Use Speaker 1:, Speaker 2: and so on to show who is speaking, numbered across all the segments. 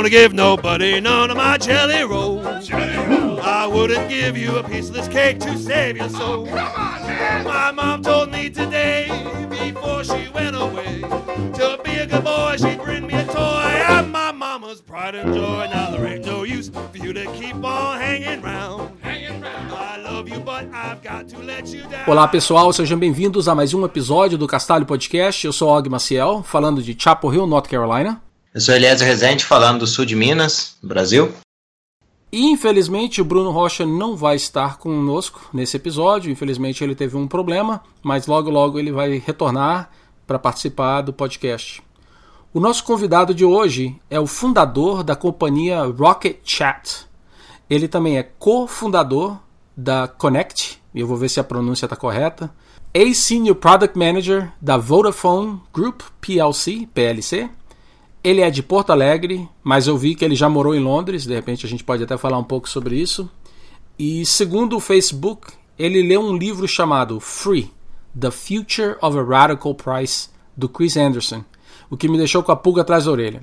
Speaker 1: gonna give nobody none of my jelly rolls. I wouldn't give you a piece of this cake to save your soul. My mom told me today, before she went away, to be a good boy, she'd bring me a toy. I'm my mama's pride and joy. Now there ain't no use for you to keep on hanging round. I love you, but I've got to let you down.
Speaker 2: Olá pessoal, sejam bem-vindos a mais um episódio do Castalho Podcast. Eu sou Og Maciel, falando de Chapel Hill, North Carolina.
Speaker 3: Eu sou Eliezer Rezende, falando do sul de Minas, Brasil.
Speaker 2: Infelizmente o Bruno Rocha não vai estar conosco nesse episódio. Infelizmente ele teve um problema, mas logo logo ele vai retornar para participar do podcast. O nosso convidado de hoje é o fundador da companhia Rocket Chat. Ele também é cofundador da Connect, eu vou ver se a pronúncia está correta. A-Senior Product Manager da Vodafone Group PLC, PLC. Ele é de Porto Alegre, mas eu vi que ele já morou em Londres, de repente a gente pode até falar um pouco sobre isso. E segundo o Facebook, ele leu um livro chamado Free: The Future of a Radical Price, do Chris Anderson, o que me deixou com a pulga atrás da orelha.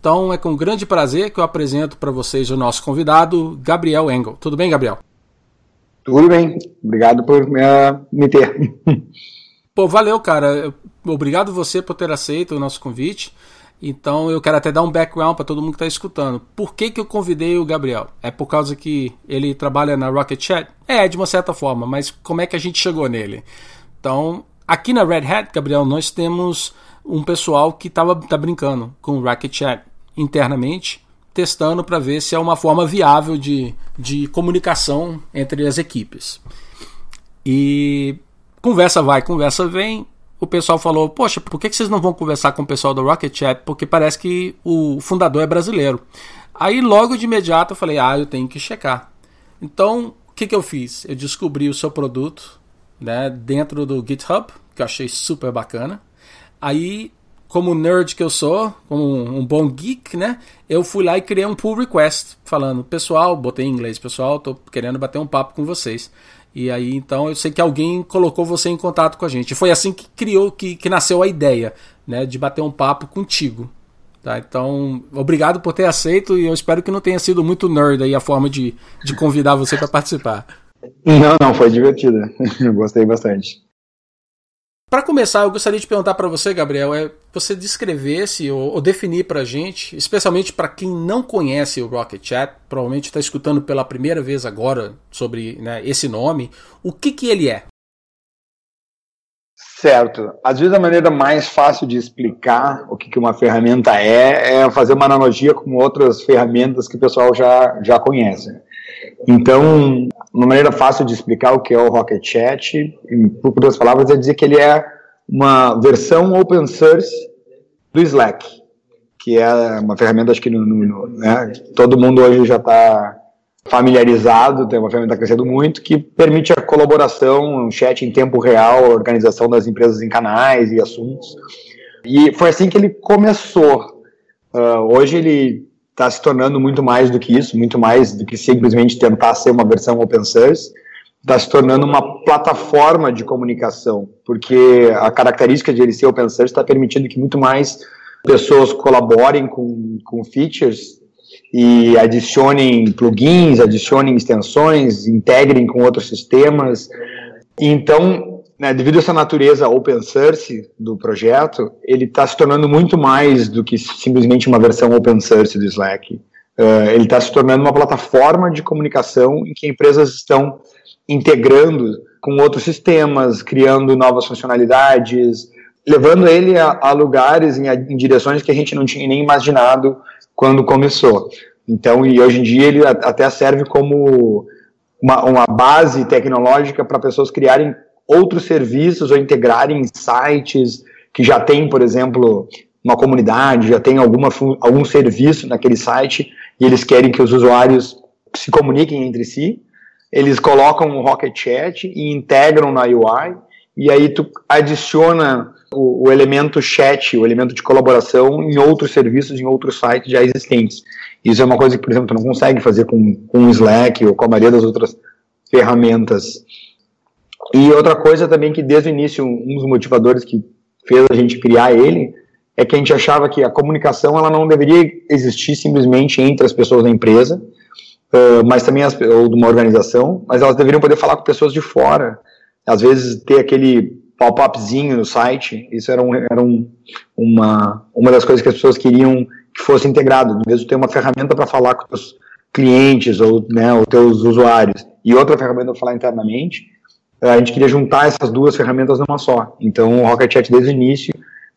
Speaker 2: Então é com grande prazer que eu apresento para vocês o nosso convidado, Gabriel Engel. Tudo bem, Gabriel?
Speaker 4: Tudo bem, obrigado por uh, me ter.
Speaker 2: Pô, valeu, cara. Obrigado você por ter aceito o nosso convite. Então eu quero até dar um background para todo mundo que está escutando. Por que, que eu convidei o Gabriel? É por causa que ele trabalha na Rocket Chat? É, de uma certa forma, mas como é que a gente chegou nele? Então, aqui na Red Hat, Gabriel, nós temos um pessoal que tava, tá brincando com o Rocket Chat internamente, testando para ver se é uma forma viável de, de comunicação entre as equipes. E conversa vai, conversa vem o pessoal falou: Poxa, por que vocês não vão conversar com o pessoal do Rocket Chat? Porque parece que o fundador é brasileiro. Aí, logo de imediato, eu falei: Ah, eu tenho que checar. Então, o que, que eu fiz? Eu descobri o seu produto né, dentro do GitHub, que eu achei super bacana. Aí, como nerd que eu sou, como um bom geek, né? Eu fui lá e criei um pull request falando, pessoal, botei em inglês, pessoal, tô querendo bater um papo com vocês. E aí, então, eu sei que alguém colocou você em contato com a gente. Foi assim que criou, que, que nasceu a ideia, né, de bater um papo contigo. Tá? Então, obrigado por ter aceito e eu espero que não tenha sido muito nerd aí a forma de, de convidar você para participar.
Speaker 4: Não, não, foi divertido. Eu gostei bastante.
Speaker 2: Para começar, eu gostaria de perguntar para você, Gabriel, é você descrevesse ou, ou definir para a gente, especialmente para quem não conhece o Rocket Chat, provavelmente está escutando pela primeira vez agora sobre né, esse nome, o que, que ele é?
Speaker 4: Certo. Às vezes a maneira mais fácil de explicar o que, que uma ferramenta é é fazer uma analogia com outras ferramentas que o pessoal já, já conhece. Então, uma maneira fácil de explicar o que é o Rocket Chat, em poucas palavras, é dizer que ele é uma versão open source do Slack, que é uma ferramenta, acho que no, no, né, todo mundo hoje já está familiarizado, tem uma ferramenta crescendo muito, que permite a colaboração, um chat em tempo real, a organização das empresas em canais e assuntos. E foi assim que ele começou. Uh, hoje ele está se tornando muito mais do que isso, muito mais do que simplesmente tentar ser uma versão open source, está se tornando uma plataforma de comunicação, porque a característica de ele ser open source está permitindo que muito mais pessoas colaborem com, com features e adicionem plugins, adicionem extensões, integrem com outros sistemas. Então, né, devido a essa natureza open source do projeto, ele está se tornando muito mais do que simplesmente uma versão open source do Slack. Uh, ele está se tornando uma plataforma de comunicação em que empresas estão integrando com outros sistemas, criando novas funcionalidades, levando ele a, a lugares, em, em, direções que a gente não tinha nem imaginado quando começou. Então, e hoje em dia ele até serve como uma, uma base tecnológica para pessoas criarem outros serviços ou integrarem sites que já tem, por exemplo, uma comunidade, já tem alguma, algum serviço naquele site e eles querem que os usuários se comuniquem entre si. Eles colocam o Rocket Chat e integram na UI e aí tu adiciona o, o, elemento chat, o elemento de colaboração em outros serviços, em outros sites já existentes. Isso é uma coisa que, por exemplo, tu não consegue fazer com, com o Slack ou com a maioria das outras ferramentas. E outra coisa também que desde o início, um dos motivadores que fez a gente criar ele, é que a gente achava que a comunicação ela não deveria existir simplesmente entre as pessoas da empresa, mas também as, ou de uma organização, mas elas deveriam poder falar com pessoas de fora. Às vezes ter aquele pop-upzinho no site, isso era, um, era um, uma, uma das coisas que as pessoas queriam que fosse integrado, mesmo ter uma ferramenta para falar com os clientes ou né, os teus usuários e outra ferramenta para falar internamente, a gente queria juntar essas duas ferramentas numa só. Então, o Rocket Chat desde o início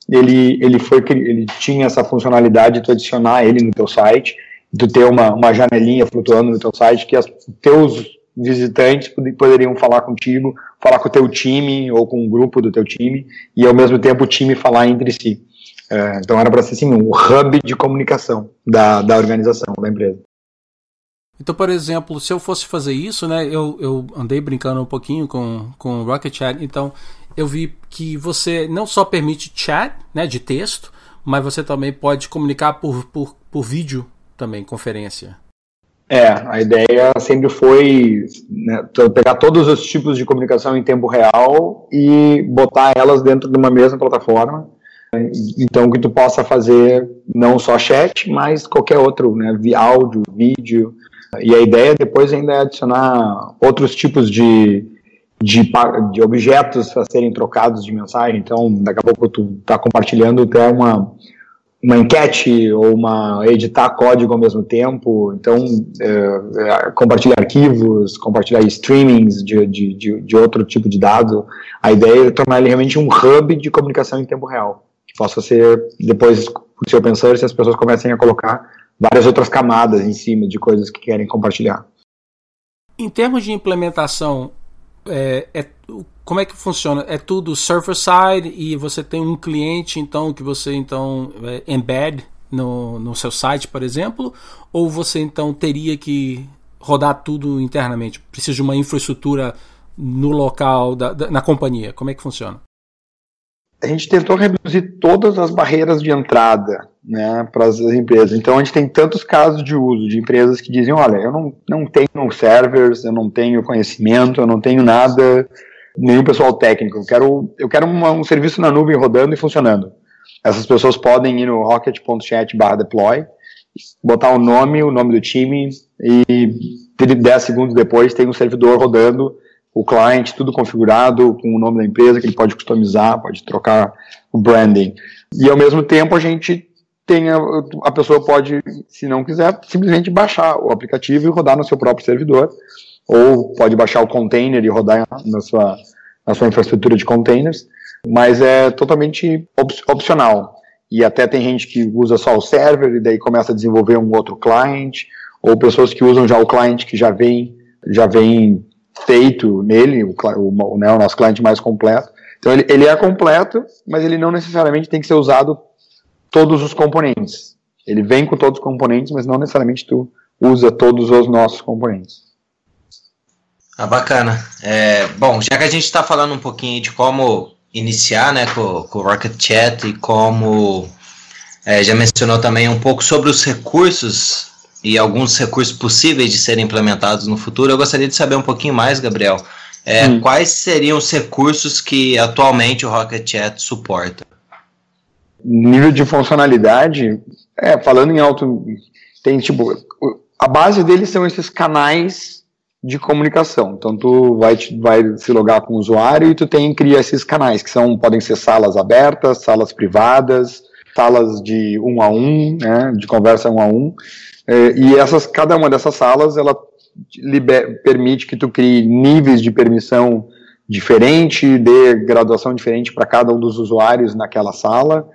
Speaker 4: ele, ele foi ele tinha essa funcionalidade de tu adicionar ele no teu site, de ter uma, uma janelinha flutuando no teu site que os teus visitantes poderiam falar contigo, falar com o teu time ou com um grupo do teu time e ao mesmo tempo o time falar entre si. É, então era para ser assim, um hub de comunicação da, da organização, da empresa.
Speaker 2: Então, por exemplo, se eu fosse fazer isso, né, eu, eu andei brincando um pouquinho com, com Rocket Chat, então eu vi que você não só permite chat, né, de texto, mas você também pode comunicar por, por, por vídeo também, conferência.
Speaker 4: É, a ideia sempre foi né, pegar todos os tipos de comunicação em tempo real e botar elas dentro de uma mesma plataforma. Então, que tu possa fazer não só chat, mas qualquer outro, né, áudio, vídeo. E a ideia depois ainda é adicionar outros tipos de, de, de objetos a serem trocados de mensagem. Então, daqui a pouco tu está compartilhando até uma, uma enquete ou uma editar código ao mesmo tempo. Então, é, é, compartilhar arquivos, compartilhar streamings de, de, de, de, outro tipo de dado. A ideia é tornar ele realmente um hub de comunicação em tempo real, que possa ser depois por seu pensar se as pessoas comecem a colocar várias outras camadas em cima de coisas que querem compartilhar.
Speaker 2: Em termos de implementação, é, é, como é que funciona? É tudo server side e você tem um cliente então que você então é, embed no, no seu site, por exemplo, ou você então teria que rodar tudo internamente? Precisa de uma infraestrutura no local da, da, na companhia? Como é que funciona?
Speaker 4: A gente tentou reduzir todas as barreiras de entrada né, para as empresas. Então a gente tem tantos casos de uso de empresas que dizem, olha, eu não, não tenho servers, eu não tenho conhecimento, eu não tenho nada, nenhum pessoal técnico. Eu quero, eu quero uma, um serviço na nuvem rodando e funcionando. Essas pessoas podem ir no rocket.chat deploy, botar o nome, o nome do time e 10 segundos depois tem um servidor rodando, o cliente tudo configurado com o nome da empresa que ele pode customizar, pode trocar o branding. E ao mesmo tempo a gente tem a, a pessoa pode, se não quiser, simplesmente baixar o aplicativo e rodar no seu próprio servidor, ou pode baixar o container e rodar na sua, na sua infraestrutura de containers, mas é totalmente op opcional. E até tem gente que usa só o server e daí começa a desenvolver um outro client, ou pessoas que usam já o cliente que já vem, já vem feito nele, o, o, né, o nosso cliente mais completo. Então ele, ele é completo, mas ele não necessariamente tem que ser usado todos os componentes. Ele vem com todos os componentes, mas não necessariamente tu usa todos os nossos componentes.
Speaker 3: Ah, bacana. É, bom, já que a gente está falando um pouquinho de como iniciar né, com, o Rocket Chat e como é, já mencionou também um pouco sobre os recursos e alguns recursos possíveis de serem implementados no futuro, eu gostaria de saber um pouquinho mais, Gabriel. É, hum. Quais seriam os recursos que atualmente o Rocket Chat suporta?
Speaker 4: nível de funcionalidade, é, falando em alto, tem tipo, a base deles são esses canais de comunicação. Então tu vai, vai se logar com o usuário e tu tem cria esses canais que são podem ser salas abertas, salas privadas, salas de um a um, né, de conversa um a um. É, e essas cada uma dessas salas ela liber, permite que tu crie níveis de permissão diferente, dê graduação diferente para cada um dos usuários naquela sala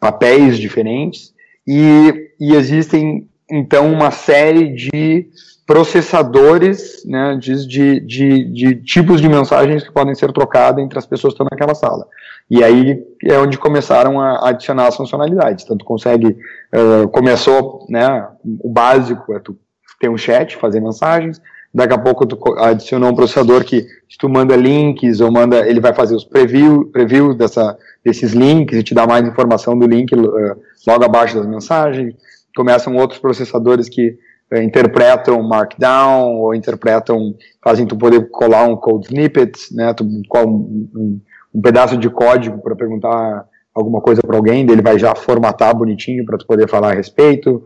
Speaker 4: papéis diferentes, e, e existem então uma série de processadores né, de, de, de, de, tipos de mensagens que podem ser trocadas entre as pessoas que estão naquela sala. E aí é onde começaram a adicionar as funcionalidades. Então, tu consegue, uh, começou, né, o básico é tu ter um chat, fazer mensagens, daqui a pouco tu adicionou um processador que se tu manda links ou manda, ele vai fazer os preview, previews dessa, desses links e te dá mais informação do link uh, logo abaixo das mensagens. Começam outros processadores que uh, interpretam Markdown ou interpretam, fazem tu poder colar um code snippet, né, tu, um, um, um pedaço de código para perguntar alguma coisa para alguém, ele vai já formatar bonitinho para tu poder falar a respeito.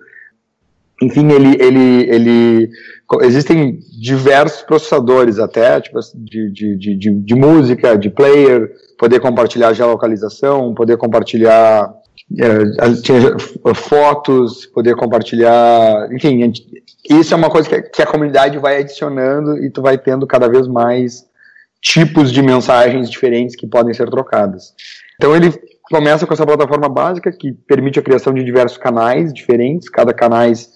Speaker 4: Enfim, ele, ele, ele existem diversos processadores até, tipo, de, de, de, de, de música, de player, poder compartilhar geolocalização, poder compartilhar é, fotos, poder compartilhar, enfim, isso é uma coisa que a comunidade vai adicionando e tu vai tendo cada vez mais tipos de mensagens diferentes que podem ser trocadas. Então ele começa com essa plataforma básica que permite a criação de diversos canais diferentes, cada canais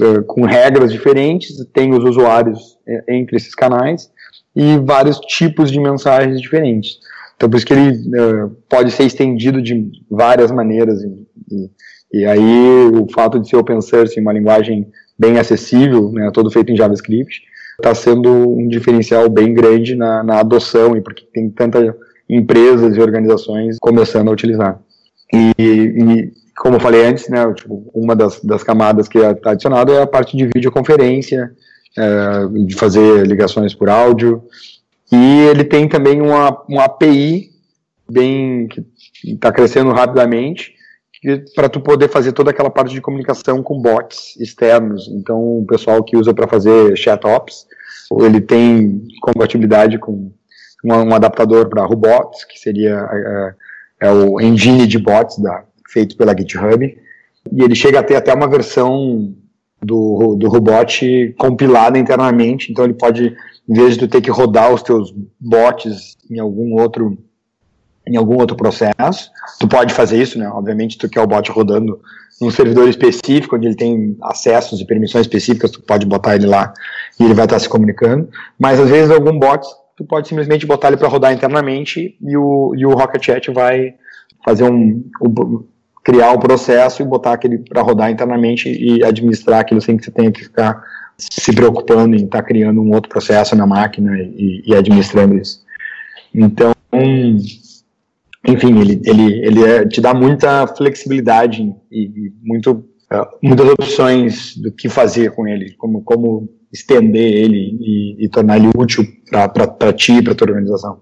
Speaker 4: uh, com regras diferentes, tem os usuários uh, entre esses canais e vários tipos de mensagens diferentes. Então por isso que ele uh, pode ser estendido de várias maneiras e, e, e, aí o fato de ser open source, uma linguagem bem acessível, né, todo feito em JavaScript, está sendo um diferencial bem grande na, na adoção e porque tem tantas empresas e organizações começando a utilizar. E, e como eu falei antes, né, tipo, uma das, das camadas que está adicionada é a parte de videoconferência, é, de fazer ligações por áudio, e ele tem também uma, uma API bem que está crescendo rapidamente, para tu poder fazer toda aquela parte de comunicação com bots externos. Então, o pessoal que usa para fazer chat ops, ele tem compatibilidade com um, adaptador para robots, que seria é, é, o engine de bots da, feito pela GitHub, e ele chega a ter até uma versão do, do robot compilada internamente, então ele pode, em vez de tu ter que rodar os teus bots em algum outro em algum outro processo. Tu pode fazer isso, né? Obviamente, tu quer o bot rodando num servidor específico, onde ele tem acessos e permissões específicas, tu pode botar ele lá e ele vai estar se comunicando. Mas às vezes algum bot, tu pode simplesmente botar ele para rodar internamente e o, e o Rocket Chat vai fazer um, um criar o processo e botar aquele para rodar internamente e administrar aquilo sem que você tenha que ficar se preocupando em estar tá criando um outro processo na máquina e, e administrando isso. Então, enfim, ele, ele, ele é, te dá muita flexibilidade e, muito, é, muitas opções do que fazer com ele, como, como estender ele e, e tornar ele útil para ti e para tua organização.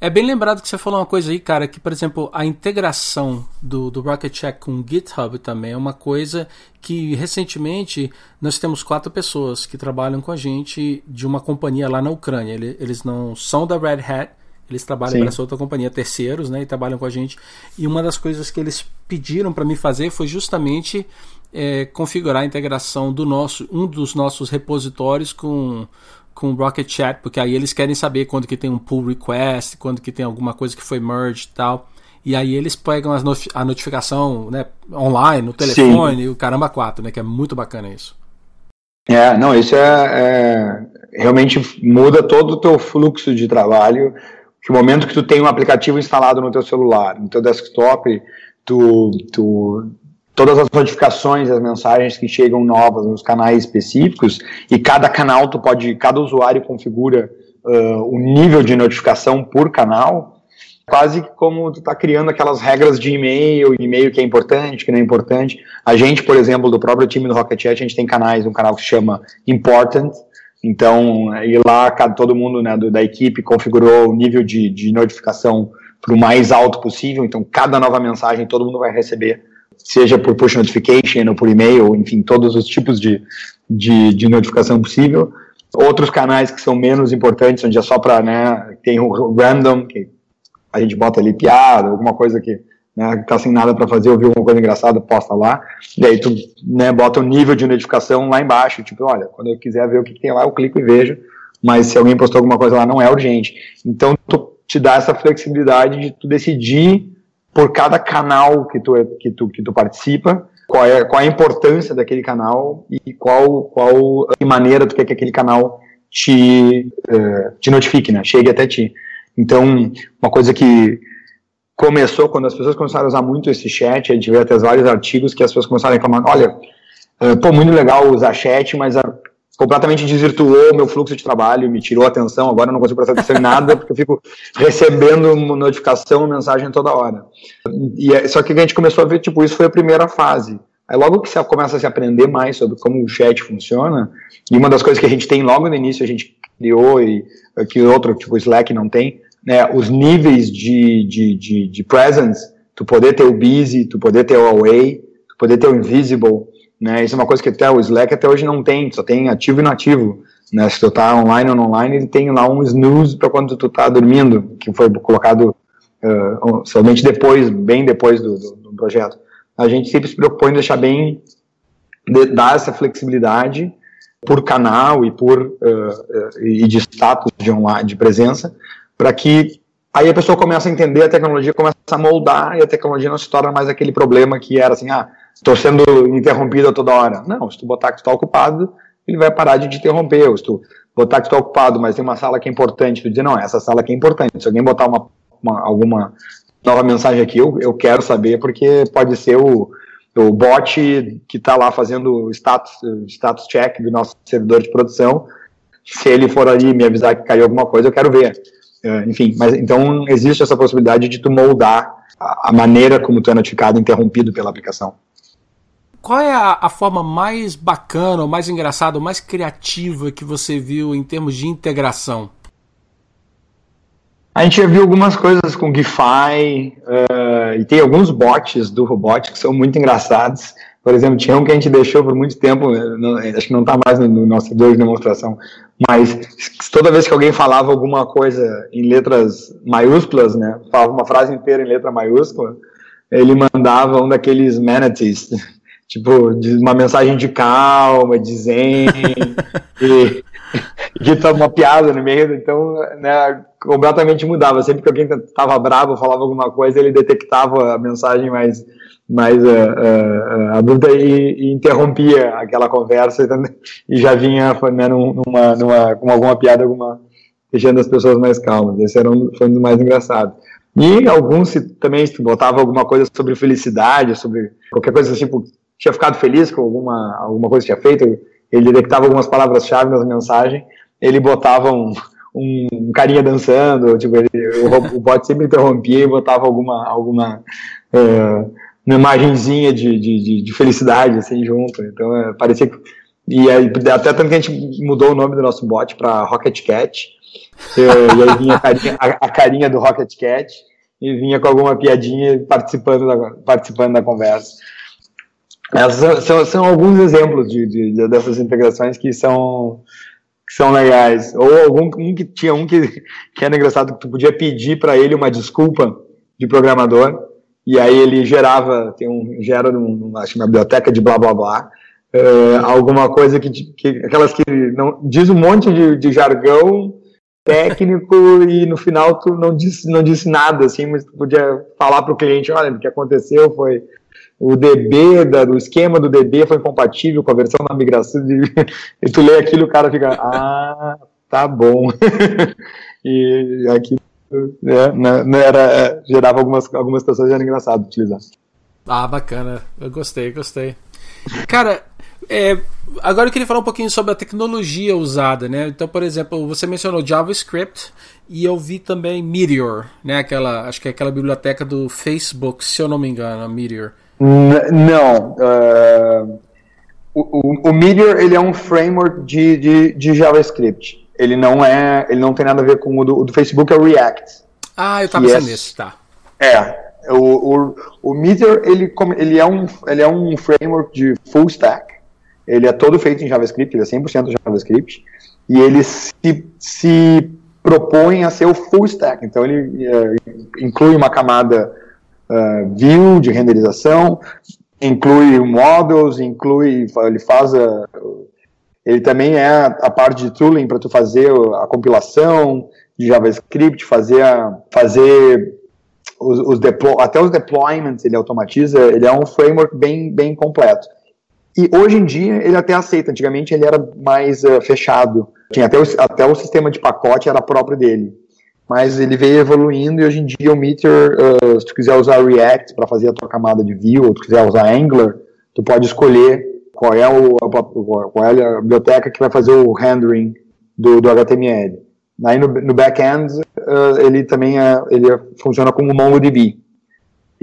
Speaker 2: É bem lembrado que você falou uma coisa aí, cara, que, por exemplo, a integração do, do Rocket Check com o GitHub também é uma coisa que, recentemente, nós temos quatro pessoas que trabalham com a gente de uma companhia lá na Ucrânia. Eles não são da Red Hat, eles trabalham para essa outra companhia, terceiros, né? E trabalham com a gente. E uma das coisas que eles pediram para mim fazer foi justamente é, configurar a integração do nosso, um dos nossos repositórios com com o Rocket Chat, porque aí eles querem saber quando que tem um pull request, quando que tem alguma coisa que foi merged e tal. E aí eles pegam not a notificação né, online, no telefone, Sim. o caramba 4, né? Que é muito bacana isso.
Speaker 4: É, não, isso é, é, realmente muda todo o teu fluxo de trabalho que o momento que tu tem um aplicativo instalado no teu celular, no teu desktop, tu, tu todas as notificações, as mensagens que chegam novas nos canais específicos e cada canal tu pode, cada usuário configura uh, o nível de notificação por canal, quase como tu está criando aquelas regras de e-mail, e-mail que é importante, que não é importante. A gente, por exemplo, do próprio time do Rocket Chat, a gente tem canais, um canal que se chama Important, então, e lá todo mundo né, da equipe configurou o nível de, de notificação para o mais alto possível. Então, cada nova mensagem todo mundo vai receber, seja por push notification ou por e-mail, enfim, todos os tipos de, de, de notificação possível. Outros canais que são menos importantes, onde é só para, né, tem o random, que a gente bota ali piada, alguma coisa que né, tá sem nada para fazer, ouviu alguma coisa engraçada, posta lá, e aí tu né, bota o nível de notificação lá embaixo, tipo, olha, quando eu quiser ver o que, que, tem lá, eu clico e vejo, mas se alguém postou alguma coisa lá, não é urgente. Então, tu te dá essa flexibilidade de tu decidir por cada canal que tu, que tu, que tu participa, qual é, qual é a importância daquele canal e qual, qual maneira tu quer que aquele canal te, uh, te notifique, né, chegue até ti. Então, uma coisa que começou, quando as pessoas começaram a usar muito esse chat, a gente vê até vários artigos que as pessoas começaram a reclamar, olha, uh, pô, muito legal usar chat, mas a, completamente desvirtuou meu fluxo de trabalho, me tirou a atenção, agora eu não consigo prestar atenção em nada, porque eu fico recebendo notificação, mensagem toda hora. E, é, só que a gente começou a ver, tipo, isso foi a primeira fase. Aí logo que você começa a se aprender mais sobre como o chat funciona, e uma das coisas que a gente tem logo no início, a gente criou e que outro, tipo, Slack não tem, né, os níveis de, de, de, de presence Tu poder ter o busy, tu poder ter o away, tu poder ter o invisible, né? Isso é uma coisa que até o Slack até hoje não tem, só tem ativo e inativo. Né? Se tu tá online ou não online, ele tem lá um snooze para quando tu tá dormindo, que foi colocado uh, somente depois, bem depois do, do, do, projeto. A gente sempre se preocupou em deixar bem, de, dar essa flexibilidade por canal e por uh, e de status de online, de presença, para que aí a pessoa começa a entender a tecnologia, começa a moldar e a tecnologia não se torna mais aquele problema que era assim, ah, estou sendo interrompido toda hora. Não, se tu botar que tu está ocupado, ele vai parar de te interromper. Ou se tu botar que tu está ocupado, mas tem uma sala que é importante, tu dizer, não, essa sala aqui é importante. Se alguém botar uma, uma alguma nova mensagem aqui, eu, eu quero saber, porque pode ser o, o bot que está lá fazendo status, status check do nosso servidor de produção. Se ele for ali me avisar que caiu alguma coisa, eu quero ver. Uh, enfim, mas então existe essa possibilidade de tu moldar a, maneira como tu é notificado interrompido pela aplicação
Speaker 2: qual é a, a, forma mais bacana, ou mais engraçada, ou mais criativa que você viu em termos de integração?
Speaker 4: A gente já viu algumas coisas com GIFI, uh, e tem alguns bots do robot que são muito engraçados. Por exemplo, tinha um que a gente deixou por muito tempo, não, acho que não está mais no, no nosso dois de demonstração, mas toda vez que alguém falava alguma coisa em letras maiúsculas, né, falava uma frase inteira em letra maiúscula, ele mandava um daqueles manatees, tipo, uma mensagem de calma, de zen, e, e tá uma piada no meio, então, né, completamente mudava. Sempre que alguém estava bravo, falava alguma coisa, ele detectava a mensagem mais, mais uh, uh, e, e, interrompia aquela conversa e já vinha né, numa, numa, com alguma piada, alguma, deixando as pessoas mais calmas. Esse era um, foi um dos mais engraçados. E alguns também botava alguma coisa sobre felicidade, sobre qualquer coisa assim, tipo, tinha ficado feliz com alguma, alguma coisa que tinha feito, ele detectava algumas palavras-chave nas mensagens, ele botava um, um carinha dançando, tipo, ele, o, o bot sempre interrompia e botava alguma, alguma uh, uma imagenzinha de, de, de, felicidade, assim, junto, então é, parecia que, e aí, até tanto que a gente mudou o nome do nosso bot para Rocket Cat, e, aí vinha a carinha, a, a carinha do Rocket Cat, e vinha com alguma piadinha participando da, participando da conversa. Essas são, são alguns exemplos de, de, dessas integrações que são, que são legais. Ou algum um que tinha um que, que era engraçado, que tu podia pedir para ele uma desculpa de programador, e aí ele gerava, tem um, gera um, acho, uma biblioteca de blá blá blá, uh, alguma coisa que, que, aquelas que não, diz um monte de, de jargão técnico e no final tu não disse, não disse nada, assim, mas tu podia falar para o cliente, olha, o que aconteceu foi o DB, da, do esquema do DB foi incompatível com a versão da migração. De, e tu lê aquilo, o cara fica, ah, tá bom. e aqui né, né, né, era, é, gerava algumas, algumas situações era engraçado utilizar.
Speaker 2: Ah, bacana. Eu gostei, gostei. Cara, é, agora eu queria falar um pouquinho sobre a tecnologia usada, né? Então, por exemplo, você mencionou JavaScript e eu vi também Meteor, né? Aquela, acho que é aquela biblioteca do Facebook, se eu não me engano, Meteor
Speaker 4: não. Uh, o, o, Meteor ele é um framework de, de, de, JavaScript. Ele não é, ele não tem nada a ver com o do, o do Facebook é o React.
Speaker 2: Ah, eu estava pensando é, nisso, tá.
Speaker 4: É, o, o, o Meteor ele, ele, é um, ele é um framework de full stack. Ele é todo feito em JavaScript, ele é 100% JavaScript. E ele se, se propõe a ser o full stack. Então ele é, inclui uma camada uh, view de renderização, inclui models, inclui, ele faz a, ele também é a, parte de tooling para tu fazer a compilação de JavaScript, fazer a, fazer os, os até os deployments ele automatiza, ele é um framework bem, bem completo. E hoje em dia ele até aceita, antigamente ele era mais uh, fechado, tinha até o, até o sistema de pacote era próprio dele mas ele veio evoluindo e hoje em dia o Meteor, uh, se tu quiser usar React para fazer a tua camada de view, ou tu quiser usar Angular, tu pode escolher qual é, o, qual é a biblioteca que vai fazer o rendering do, do HTML. Aí no, no back-end uh, ele também é, ele funciona como MongoDB.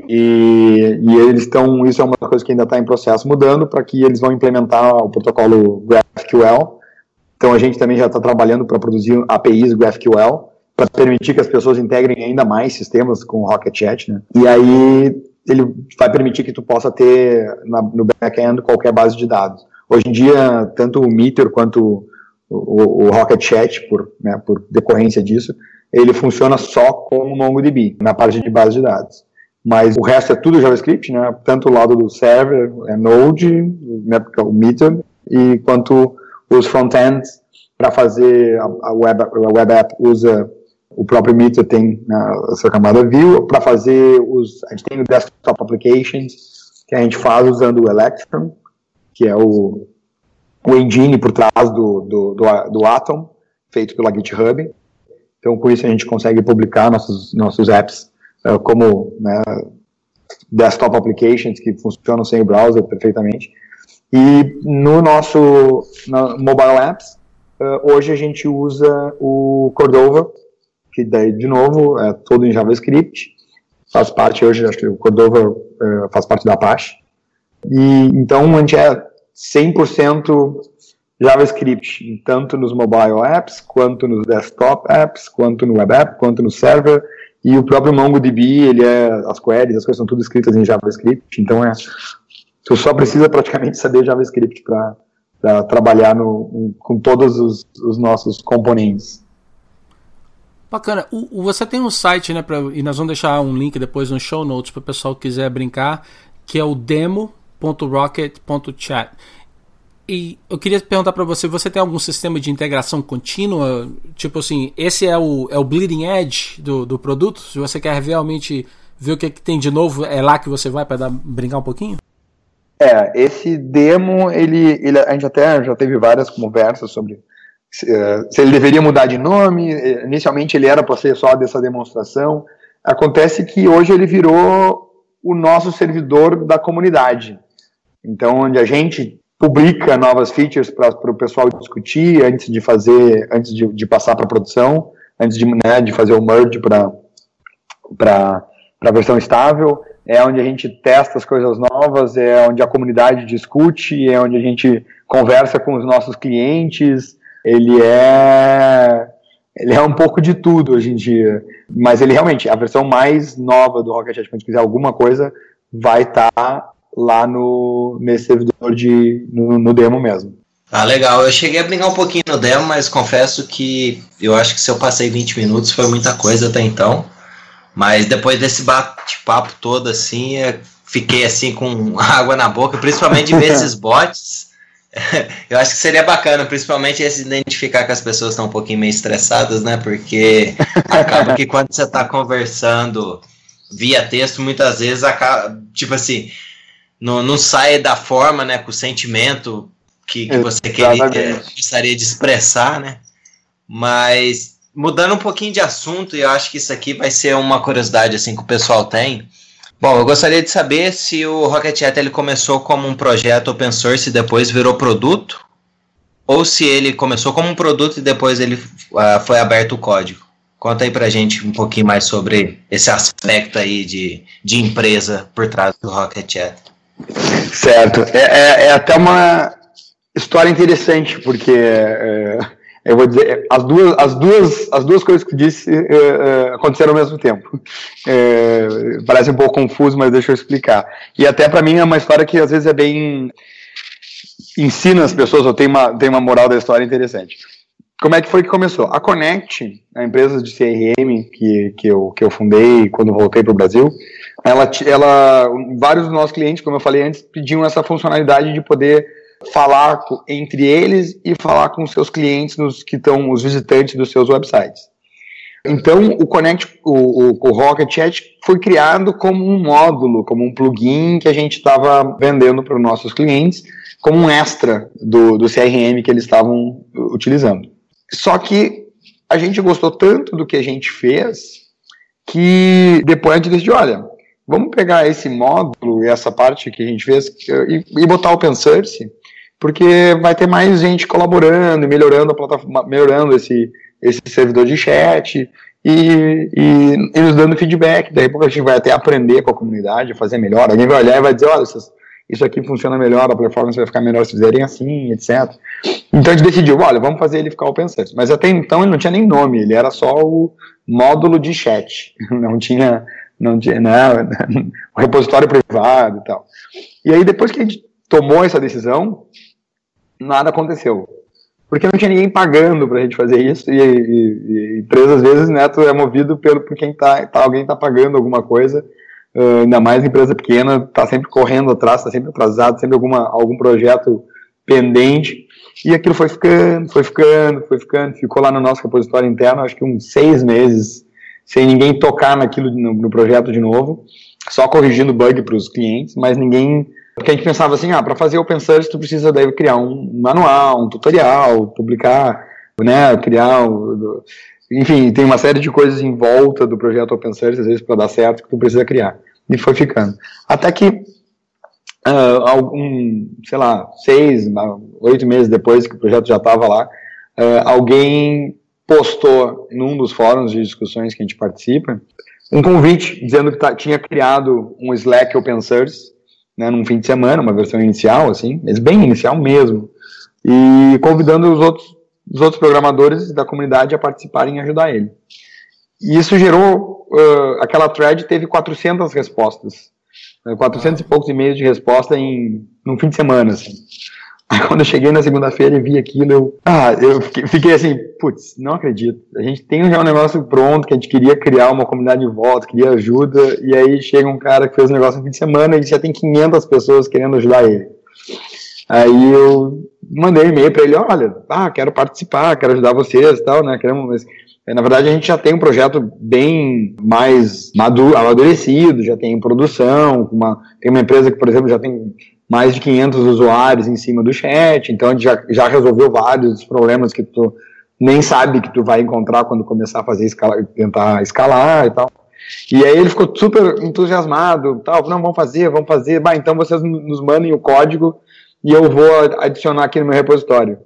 Speaker 4: E, e eles estão, isso é uma coisa que ainda está em processo mudando, para que eles vão implementar o protocolo GraphQL. Então a gente também já está trabalhando para produzir APIs GraphQL para permitir que as pessoas integrem ainda mais sistemas com Rocket Chat, né? E aí ele vai permitir que tu possa ter na, no back-end qualquer base de dados. Hoje em dia, tanto o Meter quanto o, o Rocket Chat, por, né, por decorrência disso, ele funciona só com o MongoDB, na parte de base de dados. Mas o resto é tudo JavaScript, né? Tanto o lado do server, é Node, né, o Meter, e quanto os frontends para fazer a, a, web, a web app usa o próprio Meter tem né, a sua camada View para fazer os a gente tem o desktop applications que a gente faz usando o Electron que é o, o engine por trás do, do, do, do Atom feito pela GitHub. Então com isso a gente consegue publicar nossos nossos apps uh, como né, desktop applications que funcionam sem o browser perfeitamente. E no nosso mobile apps uh, hoje a gente usa o Cordova que daí, de novo, é todo em JavaScript, faz parte hoje, acho que o Cordova é, faz parte da Apache, e então a gente é 100% JavaScript, tanto nos mobile apps, quanto nos desktop apps, quanto no web app, quanto no server, e o próprio MongoDB, ele é, as queries, as coisas são tudo escritas em JavaScript, então é, tu só precisa praticamente saber JavaScript para trabalhar no, com todos os, os nossos componentes.
Speaker 2: Bacana. O, o, você tem um site, né? Pra, e nós vamos deixar um link depois no show notes para o pessoal que quiser brincar, que é o demo.rocket.chat. E eu queria perguntar para você, você tem algum sistema de integração contínua? Tipo assim, esse é o, é o bleeding edge do, do produto? Se você quer realmente ver o que, é que tem de novo, é lá que você vai para brincar um pouquinho?
Speaker 4: É, esse demo, ele, ele, a gente até já teve várias conversas sobre se ele deveria mudar de nome. Eh, inicialmente ele era para ser só dessa demonstração. Acontece que hoje ele virou o nosso servidor da comunidade. Então, onde a gente publica novas features para o pessoal discutir antes de fazer, antes de, de passar para produção, antes de, né, de fazer o merge para a versão estável. É onde a gente testa as coisas novas, é onde a comunidade discute, é onde a gente conversa com os nossos clientes, ele é ele é um pouco de tudo hoje em dia, mas ele realmente a versão mais nova do Rocket Chat, quando quiser alguma coisa, vai estar tá lá no nesse servidor de no, no, demo mesmo.
Speaker 3: Ah, legal. Eu cheguei a brincar um pouquinho no demo, mas confesso que eu acho que se eu passei 20 minutos foi muita coisa até então. Mas depois desse bate-papo todo assim, fiquei assim com água na boca, principalmente de ver esses bots. Eu acho que seria bacana, principalmente esse identificar que as pessoas estão um pouquinho meio estressadas, né? Porque acaba que quando você está conversando via texto, muitas vezes acaba, tipo assim, não, não sai da forma, né? Com o sentimento que, que você queria, é, gostaria de expressar, né? Mas mudando um pouquinho de assunto, e eu acho que isso aqui vai ser uma curiosidade assim que o pessoal tem. Bom, eu gostaria de saber se o Rocket Hat ele começou como um projeto open source e depois virou produto, ou se ele começou como um produto e depois ele uh, foi aberto o código. Conta aí pra gente um pouquinho mais sobre esse aspecto aí de, de empresa por trás do Rocket Chat.
Speaker 4: Certo. É, é, é até uma história interessante, porque é, eu vou dizer, as duas, as duas, as duas coisas que disse uh, aconteceram ao mesmo tempo. Uh, parece um pouco confuso, mas deixa eu explicar. E até para mim é uma história que às vezes é bem ensina as pessoas, ou tem uma, tem uma moral da história interessante. Como é que foi que começou? A Connect, a empresa de CRM que, que, eu, que eu fundei quando voltei para o Brasil, ela, ela, vários dos nossos clientes, como eu falei antes, pediam essa funcionalidade de poder falar entre eles e falar com seus clientes, nos, que estão os visitantes dos seus websites. Então, o Connect, o, o, o, Rocket Chat foi criado como um módulo, como um plugin que a gente estava vendendo para os nossos clientes, como um extra do, do CRM que eles estavam utilizando. Só que a gente gostou tanto do que a gente fez que depois a gente decidiu, olha, vamos pegar esse módulo e essa parte que a gente fez e, e botar open source porque vai ter mais gente colaborando e melhorando a plataforma, melhorando esse, esse servidor de chat e, e, e nos dando feedback. Daí a gente vai até aprender com a comunidade, fazer melhor. Alguém vai olhar e vai dizer, olha, isso aqui funciona melhor, a performance vai ficar melhor se fizerem assim, etc. Então a gente decidiu, olha, vamos fazer ele ficar open source. Mas até então ele não tinha nem nome, ele era só o módulo de chat, não tinha, não tinha, não, o repositório privado e tal. E aí depois que a gente tomou essa decisão, nada aconteceu. Porque não tinha ninguém pagando para a gente fazer isso, e, e, e, empresa às vezes, né, tu é movido pelo, por quem tá, tá alguém está pagando alguma coisa, uh, ainda mais empresa pequena, está sempre correndo atrás, está sempre atrasado, sempre alguma, algum projeto pendente, e aquilo foi ficando, foi ficando, foi ficando, ficou lá no nosso repositório interno, acho que uns seis meses, sem ninguém tocar naquilo no, no projeto de novo, só corrigindo bug para os clientes, mas ninguém porque a gente pensava assim, ah, para fazer open source tu precisa daí criar um manual, um tutorial, publicar, né, criar, enfim, tem uma série de coisas em volta do projeto open source, às vezes para dar certo, que tu precisa criar. E foi ficando. Até que uh, algum, sei lá, seis, oito meses depois que o projeto já estava lá, uh, alguém postou num dos fóruns de discussões que a gente participa um convite dizendo que tá, tinha criado um Slack open source né, num fim de semana, uma versão inicial, assim, mas bem inicial mesmo, e convidando os outros, os outros programadores da comunidade a participarem e ajudar ele. E isso gerou, uh, aquela thread teve 400 respostas, 400 né, e poucos e-mails de resposta em num fim de semana, assim. Aí quando eu cheguei na segunda-feira e vi aquilo, eu, ah, eu fiquei, fiquei assim, putz, não acredito. A gente tem já um negócio pronto, que a gente queria criar uma comunidade de volta, queria ajuda, e aí chega um cara que fez um negócio no fim de semana e já tem 500 pessoas querendo ajudar ele. Aí eu mandei e-mail para ele, olha, ah, quero participar, quero ajudar vocês tal, né, queremos... Mas, na verdade, a gente já tem um projeto bem mais maduro, amadurecido, já tem produção, uma, tem uma empresa que, por exemplo, já tem mais de 500 usuários em cima do chat, então a gente já, já resolveu vários problemas que tu nem sabe que tu vai encontrar quando começar a fazer tentar escalar e tal. E aí ele ficou super entusiasmado, tal, não, vamos fazer, vamos fazer, bah, então vocês nos mandem o código e eu vou adicionar aqui no meu repositório.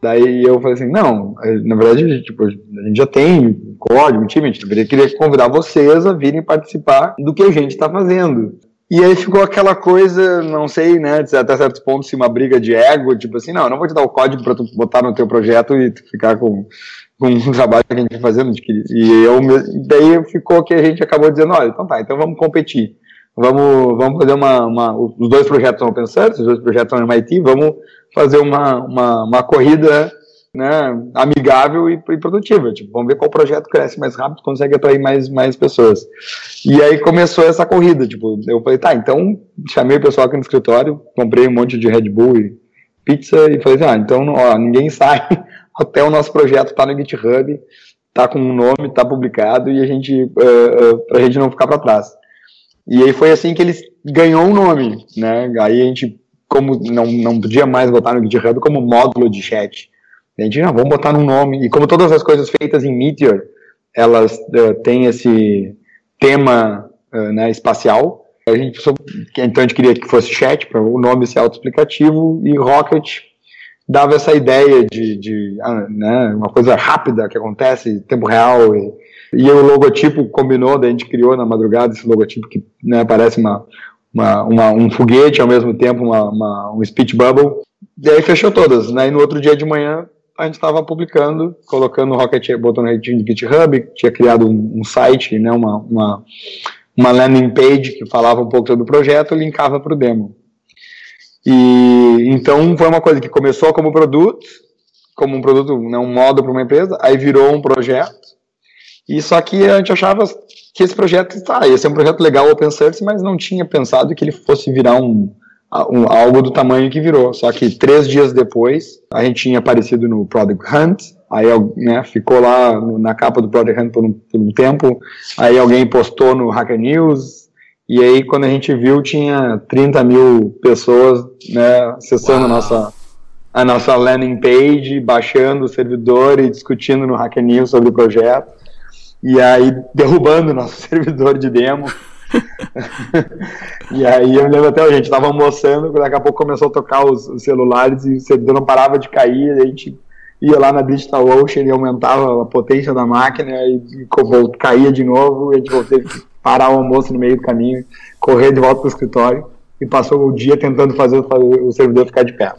Speaker 4: Daí eu falei assim, não, na verdade, tipo, a gente já tem código, time, a gente querer convidar vocês a virem participar do que a gente está fazendo. E aí ficou aquela coisa, não sei, né, até certo ponto, se uma briga de ego, tipo assim, não, eu não vou te dar o código para tu botar no teu projeto e tu ficar com, com um trabalho que a gente vai fazendo. E eu, daí ficou que a gente acabou dizendo, olha, então tá, então vamos competir. Vamos, vamos fazer uma, uma os dois projetos são open source, os dois projetos são MIT, vamos fazer uma, uma, uma corrida né, amigável e, e, produtiva. Tipo, vamos ver qual projeto cresce mais rápido, consegue atrair mais, mais pessoas. E aí começou essa corrida. Tipo, eu falei, tá, então chamei o pessoal aqui no escritório, comprei um monte de Red Bull e pizza e falei, ah, então ó, ninguém sai até o nosso projeto tá no GitHub, tá com um nome, tá publicado e a gente, uh, uh, pra gente não ficar para trás. E aí foi assim que ele ganhou um nome, né? Aí a gente, como não, não podia mais botar no GitHub como módulo de chat, a gente, não, vamos botar num nome. E como todas as coisas feitas em Meteor, elas uh, têm esse tema uh, né, espacial, a gente, então a gente queria que fosse chat, para o nome ser autoexplicativo, e Rocket dava essa ideia de, de ah, né, uma coisa rápida que acontece em tempo real. E, e o logotipo combinou, daí a gente criou na madrugada esse logotipo que né, parece uma, uma, uma, um foguete, ao mesmo tempo uma, uma, um speech bubble. E aí fechou todas, né? E no outro dia de manhã a gente estava publicando, colocando o Rocket, botando no GitHub, tinha criado um, um site, né, uma, uma, uma, landing page que falava um pouco sobre o projeto linkava para o demo. E então foi uma coisa que começou como produto, como um produto, né, um modo para uma empresa, aí virou um projeto. E só que a gente achava que esse projeto tá, ia ser um projeto legal open source, mas não tinha pensado que ele fosse virar um, um, algo do tamanho que virou. Só que três dias depois, a gente tinha aparecido no Product Hunt, aí né, ficou lá na capa do Product Hunt por um, por um tempo, aí alguém postou no Hacker News, e aí quando a gente viu tinha 30 mil pessoas né, acessando a nossa, a nossa landing page, baixando o servidor e discutindo no Hacker News sobre o projeto, e aí derrubando o nosso servidor de demo. e aí eu lembro até, a gente estava almoçando, daqui a pouco começou a tocar os, os, celulares e o servidor não parava de cair, a gente ia lá na Digital Ocean e aumentava a potência da máquina e, e caía de novo, e a gente teve que parar o almoço no meio do caminho, correr de volta para o escritório. e passou o dia tentando fazer, fazer o servidor ficar de pé.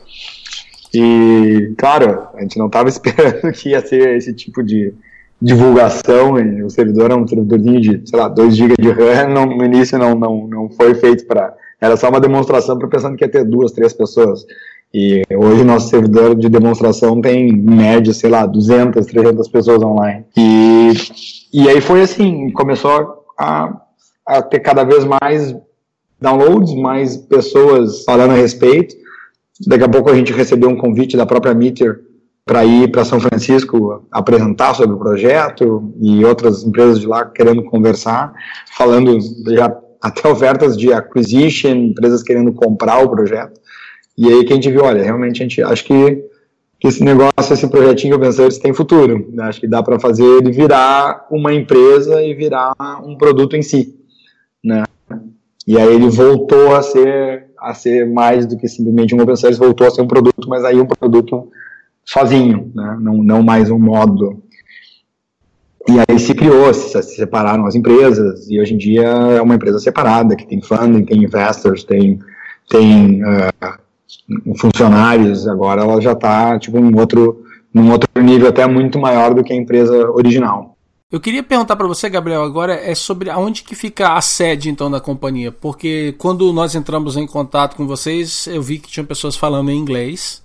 Speaker 4: E, claro, a gente não estava esperando que ia ser esse tipo de divulgação, e o servidor é um servidorzinho de, sei lá, 2 GB de RAM, não, no início não, não, não foi feito para... Era só uma demonstração para pensando que ia ter duas, três pessoas. E hoje nosso servidor de demonstração tem, em média, sei lá, 200, 300 pessoas online. E, e aí foi assim, começou a, a ter cada vez mais downloads, mais pessoas falando a respeito. Daqui a pouco a gente recebeu um convite da própria Meteor para ir para São Francisco apresentar sobre o projeto e outras empresas de lá querendo conversar, falando já até ofertas de acquisition, empresas querendo comprar o projeto. E aí que a gente viu, olha, realmente a gente acho que, que esse negócio, esse projetinho Open Source tem futuro. Né? Acho que dá para fazer ele virar uma empresa e virar um produto em si, né? E aí ele voltou a ser a ser mais do que simplesmente um open source, voltou a ser um produto, mas aí um produto sozinho, né? não, não mais um módulo. E aí se criou, se, se, separaram as empresas, e hoje em dia é uma empresa separada, que tem funding, tem investors, tem, tem uh, funcionários, agora ela já está tipo, num, outro, num outro nível até muito maior do que a empresa original.
Speaker 2: Eu queria perguntar para você, Gabriel, agora é sobre aonde que fica a sede então da companhia, porque quando nós entramos em contato com vocês, eu vi que tinham pessoas falando em inglês.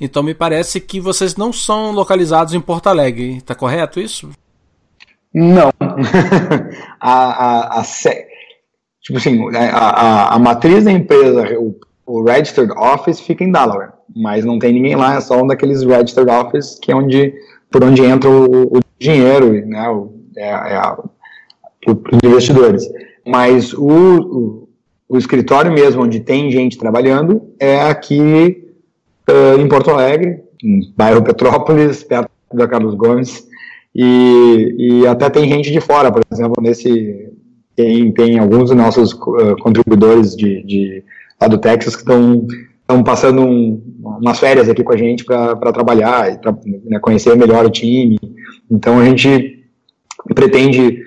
Speaker 2: Então me parece que vocês não são localizados em Porto Alegre, tá correto isso?
Speaker 4: Não. a, a, a, tipo assim, a, a, a, matriz da empresa, o, o Registered Office fica em Delaware, mas não tem ninguém lá, é só um daqueles Registered Office que é onde por onde entra o, o dinheiro, né, o, é, é os investidores. Mas o, o, o, escritório mesmo, onde tem gente trabalhando, é aqui uh, em Porto Alegre, em bairro Petrópolis, perto da Carlos Gomes, e, e até tem gente de fora, por exemplo, nesse tem, tem alguns dos nossos uh, contribuidores de, de lá do Texas que estão estão passando um, umas férias aqui com a gente para trabalhar e pra, né, conhecer melhor o time. Então a gente pretende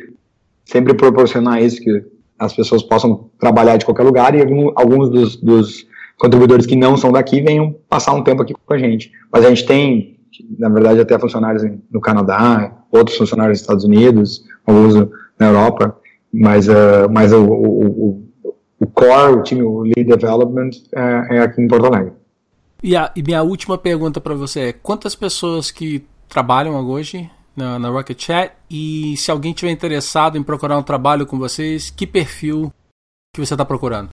Speaker 4: sempre proporcionar isso, que as pessoas possam trabalhar de qualquer lugar e alguns dos, dos contribuidores que não são daqui venham passar um tempo aqui com a gente. Mas a gente tem, na verdade, até funcionários no Canadá, outros funcionários nos Estados Unidos, alguns na Europa, mas, uh, mas o, o, o o core, o time, o lead development é, é aqui em Porto Alegre.
Speaker 2: E, a, e minha última pergunta para você é: quantas pessoas que trabalham hoje na, na Rocket Chat e se alguém tiver interessado em procurar um trabalho com vocês, que perfil que você está procurando?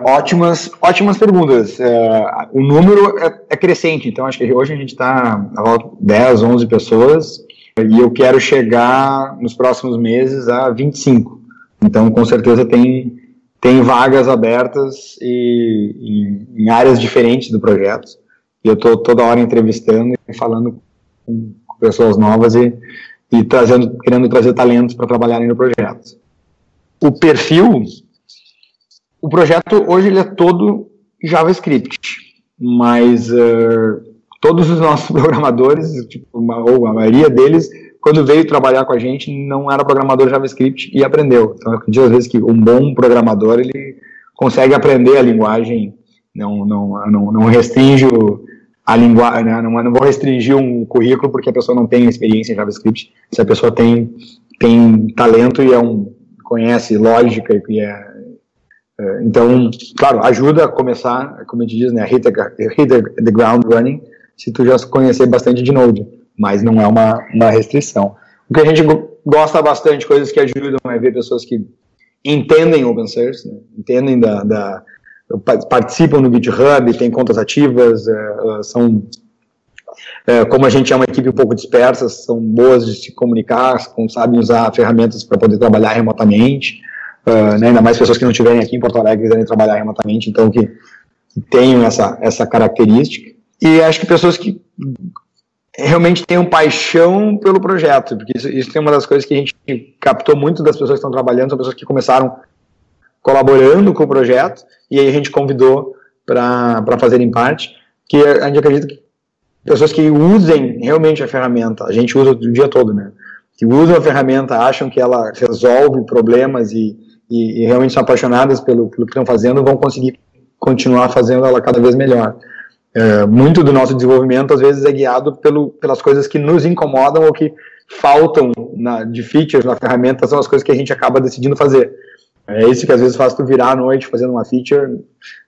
Speaker 4: Ótimas, ótimas perguntas. É, o número é, é, crescente, então acho que hoje a gente está a volta de 10, 11 pessoas e eu quero chegar nos próximos meses a 25. Então, com certeza tem tem vagas abertas e, e, em áreas diferentes do projeto. E eu estou toda hora entrevistando e falando com pessoas novas e, e trazendo, querendo trazer talentos para trabalharem no projeto. O perfil, o projeto hoje ele é todo JavaScript, mas uh, todos os nossos programadores, tipo, uma, ou a maioria deles, quando veio trabalhar com a gente, não era programador JavaScript e aprendeu. Então, eu acredito às vezes que um bom programador, ele consegue aprender a linguagem, não, não, não, não restringe a linguagem, né? não, não vou restringir um currículo porque a pessoa não tem experiência em JavaScript, se a pessoa tem, tem talento e é um, conhece lógica e é, então, claro, ajuda a começar, como a gente diz, né, hit the, hit the ground running, se tu já conhecer bastante de Node mas não é uma, uma restrição. O que a gente gosta bastante, coisas que ajudam é ver pessoas que entendem open source, né? entendem da, da, participam no GitHub, têm contas ativas, é, são é, como a gente é uma equipe um pouco dispersa, são boas de se comunicar, sabem usar ferramentas para poder trabalhar remotamente, uh, né, ainda mais pessoas que não estiverem aqui em Porto Alegre quiserem trabalhar remotamente, então que, que tenham essa, essa característica. E acho que pessoas que realmente tenham paixão pelo projeto, porque isso, isso é uma das coisas que a gente captou muito das pessoas que estão trabalhando, são pessoas que começaram colaborando com o projeto, e aí a gente convidou para fazerem parte, que a gente acredita que pessoas que usem realmente a ferramenta, a gente usa o dia todo, né, que usam a ferramenta, acham que ela resolve problemas e, e, e realmente são apaixonadas pelo, pelo que estão fazendo, vão conseguir continuar fazendo ela cada vez melhor. É, muito do nosso desenvolvimento às vezes é guiado pelo, pelas coisas que nos incomodam ou que faltam na, de features na ferramenta são as coisas que a gente acaba decidindo fazer. É isso que às vezes faz tu virar à noite fazendo uma feature,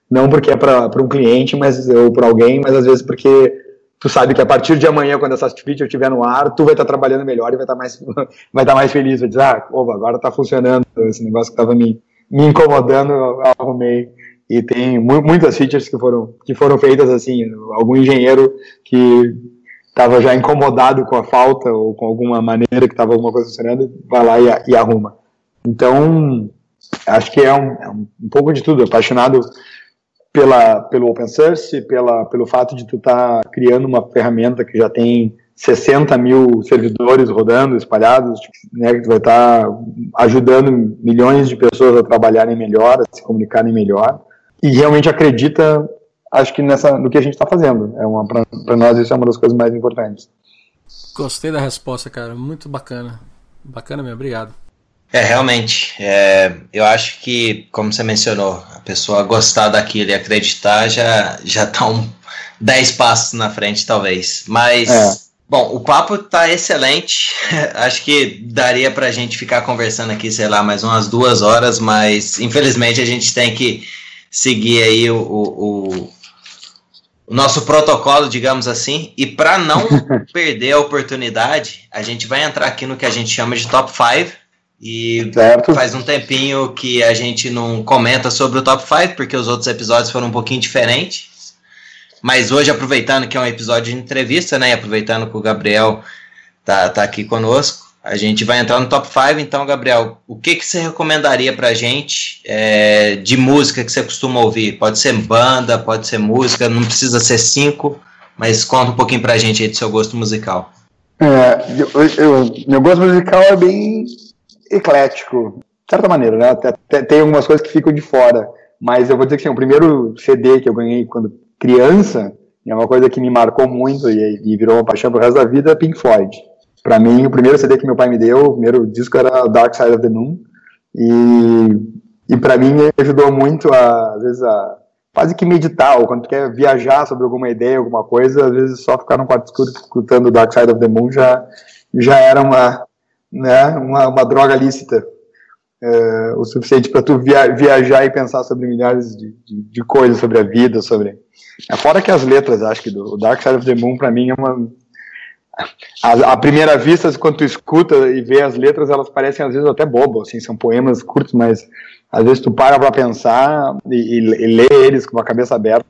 Speaker 4: não porque é para um cliente mas, ou para alguém, mas às vezes porque tu sabe que a partir de amanhã, quando essa feature estiver no ar, tu vai estar trabalhando melhor e vai estar mais, vai estar mais feliz. Vai dizer, ah, opa, agora está funcionando esse negócio que estava me, me incomodando, eu arrumei. E tem mu muitas features que foram, que foram feitas assim. Algum engenheiro que estava já incomodado com a falta ou com alguma maneira que estava alguma coisa funcionando, vai lá e, e arruma. Então, acho que é um, é um pouco de tudo. Apaixonado pela, pelo open source, pela, pelo fato de tu estar tá criando uma ferramenta que já tem 60 mil servidores rodando, espalhados, né, que tu vai estar tá ajudando milhões de pessoas a trabalharem melhor, a se comunicarem melhor e realmente acredita, acho que nessa, no que a gente está fazendo. É uma para nós isso é uma das coisas mais importantes.
Speaker 2: Gostei da resposta, cara, muito bacana, bacana mesmo, obrigado.
Speaker 3: É, realmente, é, eu acho que, como você mencionou, a pessoa gostar daquilo e acreditar já já tá um 10 passos na frente, talvez. Mas, é. bom, o papo tá excelente. acho que daria pra gente ficar conversando aqui, sei lá, mais umas duas horas, mas infelizmente a gente tem que seguir aí o, o, o nosso protocolo, digamos assim. E para não perder a oportunidade, a gente vai entrar aqui no que a gente chama de top 5. E certo. faz um tempinho que a gente não comenta sobre o top 5, porque os outros episódios foram um pouquinho diferentes. Mas hoje, aproveitando que é um episódio de entrevista, né? Aproveitando que o Gabriel tá, tá aqui conosco, a gente vai entrar no top 5, então, Gabriel, o que, que você recomendaria pra gente é, de música que você costuma ouvir? Pode ser banda, pode ser música, não precisa ser cinco, mas conta um pouquinho pra gente aí do seu gosto musical.
Speaker 4: É, eu, eu, meu gosto musical é bem eclético, de certa maneira, né? Até, tem algumas coisas que ficam de fora, mas eu vou dizer que assim, o primeiro CD que eu ganhei quando criança, é uma coisa que me marcou muito e, e virou uma paixão pro resto da vida, é Pink Floyd. Para mim, o primeiro CD que meu pai me deu, o primeiro disco era Dark Side of the Moon. E, e para mim ajudou muito, a, às vezes, a quase que meditar, ou quando tu quer viajar sobre alguma ideia, alguma coisa, às vezes só ficar num quarto escuro escutando Dark Side of the Moon já, já era uma, né, uma, uma droga lícita. É, o suficiente para tu via, viajar e pensar sobre milhares de, de, de, coisas sobre a vida, sobre. É, fora que as letras, acho que do Dark Side of the Moon para mim é uma à, primeira vista, quando tu escuta e vê as letras, elas parecem às vezes até bobas, assim, são poemas curtos, mas às vezes tu para para pensar e, e, e lê eles com a cabeça aberta,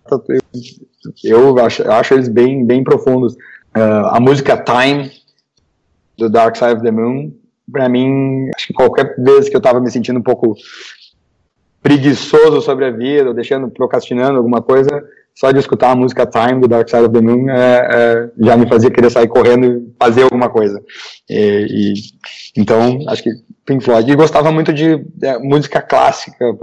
Speaker 4: eu, eu, acho, eu acho eles bem, bem profundos. Uh, a música Time, do Dark Side of the Moon, para mim, acho que qualquer vez que eu tava me sentindo um pouco preguiçoso sobre a vida, ou deixando, procrastinando alguma coisa, só de escutar a música Time do Dark Side of the Moon é, é, já me fazia querer sair correndo e fazer alguma coisa. E, e então, acho que Pink Floyd. E gostava muito de é, música clássica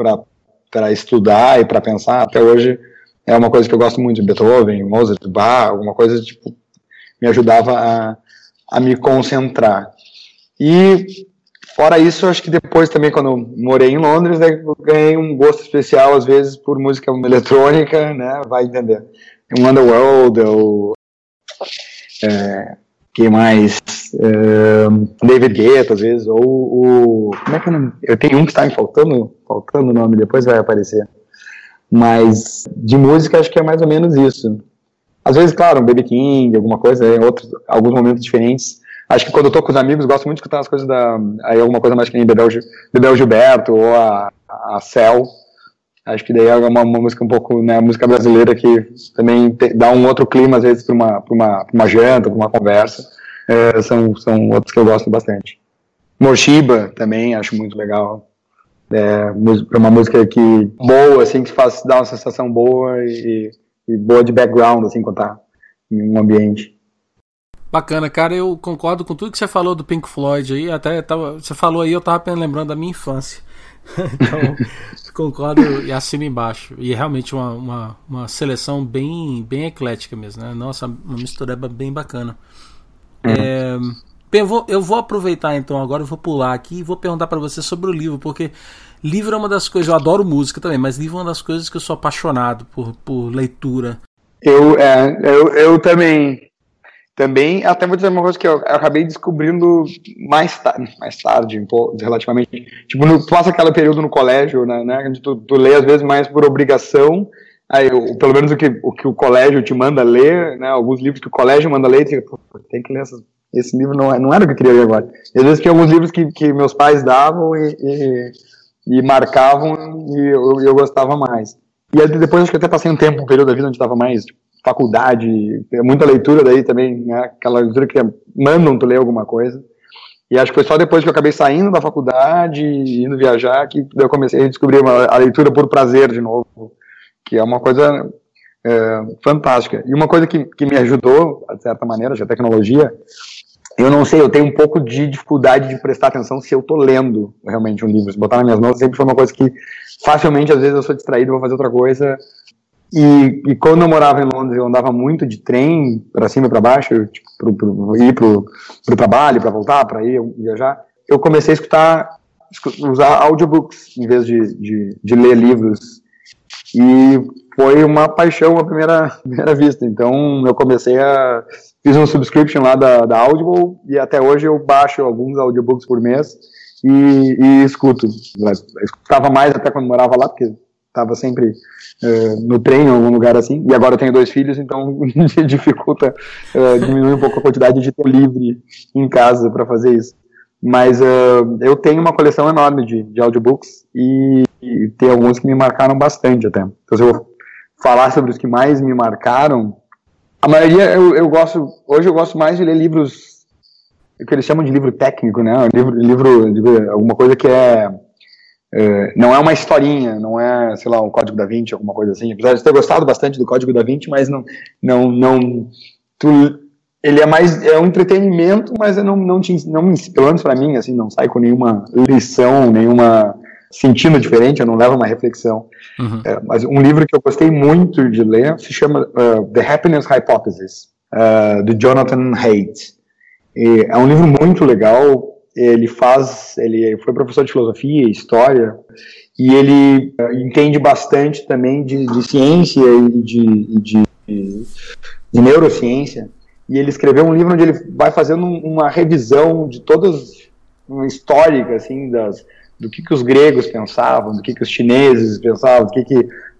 Speaker 4: para estudar e para pensar. Até hoje é uma coisa que eu gosto muito Beethoven, Mozart, Bach, alguma coisa tipo me ajudava a, a me concentrar. E Fora isso, acho que depois também, quando eu morei em Londres, né, eu ganhei um gosto especial, às vezes, por música eletrônica, né? Vai entender. Um Underworld, ou. É, que mais? É, David Guetta, às vezes, ou o. Como é que é o nome? Eu tenho um que está me faltando, faltando o nome, depois vai aparecer. Mas de música, acho que é mais ou menos isso. Às vezes, claro, um Baby King, alguma coisa, em outros, alguns momentos diferentes Acho que quando eu tô com os amigos, gosto muito de escutar as coisas da. Aí alguma coisa mais que nem Bebel, Bebel Gilberto ou a, a Cell. Acho que daí é uma, uma música um pouco, né, música brasileira que também te, dá um outro clima, às vezes, para uma, uma, uma janta, para uma conversa. É, são, são outros que eu gosto bastante. Morshiba também, acho muito legal. É, é uma música que boa, assim, que faz dar uma sensação boa e, e boa de background, assim, quando tá em um ambiente.
Speaker 2: Bacana, cara, eu concordo com tudo que você falou do Pink Floyd aí, até tava, você falou aí, eu tava lembrando da minha infância. então, concordo e assino embaixo. E é realmente uma, uma, uma, seleção bem, bem eclética mesmo, né? Nossa, uma mistureba bem bacana. Uhum. É, Bem, eu vou, eu vou aproveitar então agora, eu vou pular aqui e vou perguntar para você sobre o livro, porque livro é uma das coisas, eu adoro música também, mas livro é uma das coisas que eu sou apaixonado por, por leitura.
Speaker 4: Eu, é, eu, eu também, também, até vou dizer uma coisa que eu, eu acabei descobrindo mais tarde, mais tarde, relativamente, tipo, no, tu passa aquele período no colégio, né, né tu, tu lê às vezes mais por obrigação, aí, pelo menos o que, o que o colégio te manda ler, né, alguns livros que o colégio manda ler, tu tem que ler essas esse livro não, é, não era o que eu queria ler agora. às vezes tinha alguns livros que, que meus pais davam e, e, e marcavam e eu, eu gostava mais. E depois acho que até passei um tempo, um período da vida onde estava mais tipo, faculdade, muita leitura daí também, né, aquela leitura que mandam tu ler alguma coisa. E acho que foi só depois que eu acabei saindo da faculdade, indo viajar, que eu comecei a descobrir uma, a leitura por prazer de novo, que é uma coisa é, fantástica. E uma coisa que, que me ajudou, de certa maneira, a tecnologia, eu não sei, eu tenho um pouco de dificuldade de prestar atenção se eu tô lendo realmente um livro. Se botar nas minhas mãos sempre foi uma coisa que facilmente, às vezes, eu sou distraído, vou fazer outra coisa. E, e quando eu morava em Londres, eu andava muito de trem para cima e para baixo, tipo, pro, pro, ir pro, pro trabalho, para voltar, para ir viajar. Eu comecei a escutar, usar audiobooks em vez de, de, de ler livros. E foi uma paixão à primeira, primeira vista. Então eu comecei a fiz um subscription lá da, da Audible e até hoje eu baixo alguns audiobooks por mês e, e escuto. Eu escutava mais até quando morava lá, porque estava sempre uh, no trem em algum lugar assim. E agora eu tenho dois filhos, então dificulta, uh, diminui um pouco a quantidade de tempo livre em casa para fazer isso. Mas uh, eu tenho uma coleção enorme de, de audiobooks e, e tem alguns que me marcaram bastante até. Então se eu vou falar sobre os que mais me marcaram, a maioria eu, eu gosto. Hoje eu gosto mais de ler livros o que eles chamam de livro técnico, né? Livro, livro, livro alguma coisa que é, é, não é uma historinha, não é, sei lá, o Código da Vinci, alguma coisa assim. Apesar de ter gostado bastante do Código da Vinci, mas não, não, não, tu, ele é mais, é um entretenimento, mas não, não, te, não me, pelo menos para mim, assim, não sai com nenhuma lição, nenhuma sentindo diferente, eu não levo uma reflexão. Uhum. É, mas um livro que eu gostei muito de ler se chama uh, The Happiness Hypothesis, uh, do Jonathan Haidt. E é um livro muito legal. Ele faz, ele foi professor de filosofia e história e ele uh, entende bastante também de, de ciência e de, de, de, neurociência. E ele escreveu um livro onde ele vai fazendo uma revisão de todas uma histórica assim das do que, que os gregos pensavam, do que, que os chineses pensavam, do que, que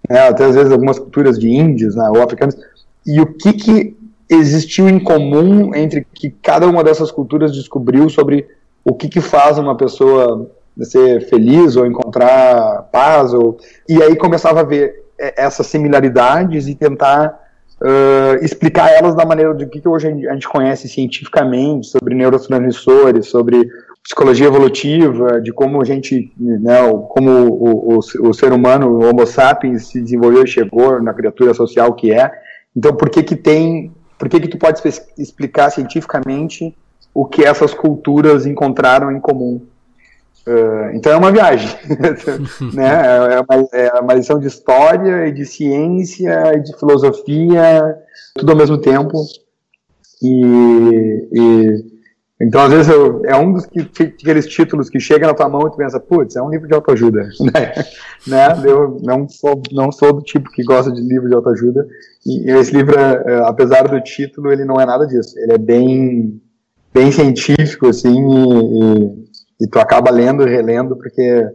Speaker 4: né, até às vezes algumas culturas de índios né, ou africanos, e o que, que existiu em comum entre que cada uma dessas culturas descobriu sobre o que, que faz uma pessoa ser feliz ou encontrar paz, ou... e aí começava a ver é, essas similaridades e tentar uh, explicar elas da maneira do que, que hoje a gente conhece cientificamente sobre neurotransmissores, sobre psicologia evolutiva, de como a gente, né, como o, o, o, ser humano, o Homo sapiens, se desenvolveu e chegou na criatura social que é. Então, por que que tem, por que que tu pode explicar cientificamente o que essas culturas encontraram em comum? Uh, então é uma viagem, né? É uma, é uma lição de história, e de ciência, e de filosofia, tudo ao mesmo tempo. E, e então, às vezes, eu, é um dos que, aqueles títulos que chega na tua mão e tu pensa, putz, é um livro de autoajuda, né? né? Eu não sou, não sou do tipo que gosta de livro de autoajuda, e esse livro, é, é, apesar do título, ele não é nada disso. Ele é bem, bem científico, assim, e, e, e tu acaba lendo e relendo, porque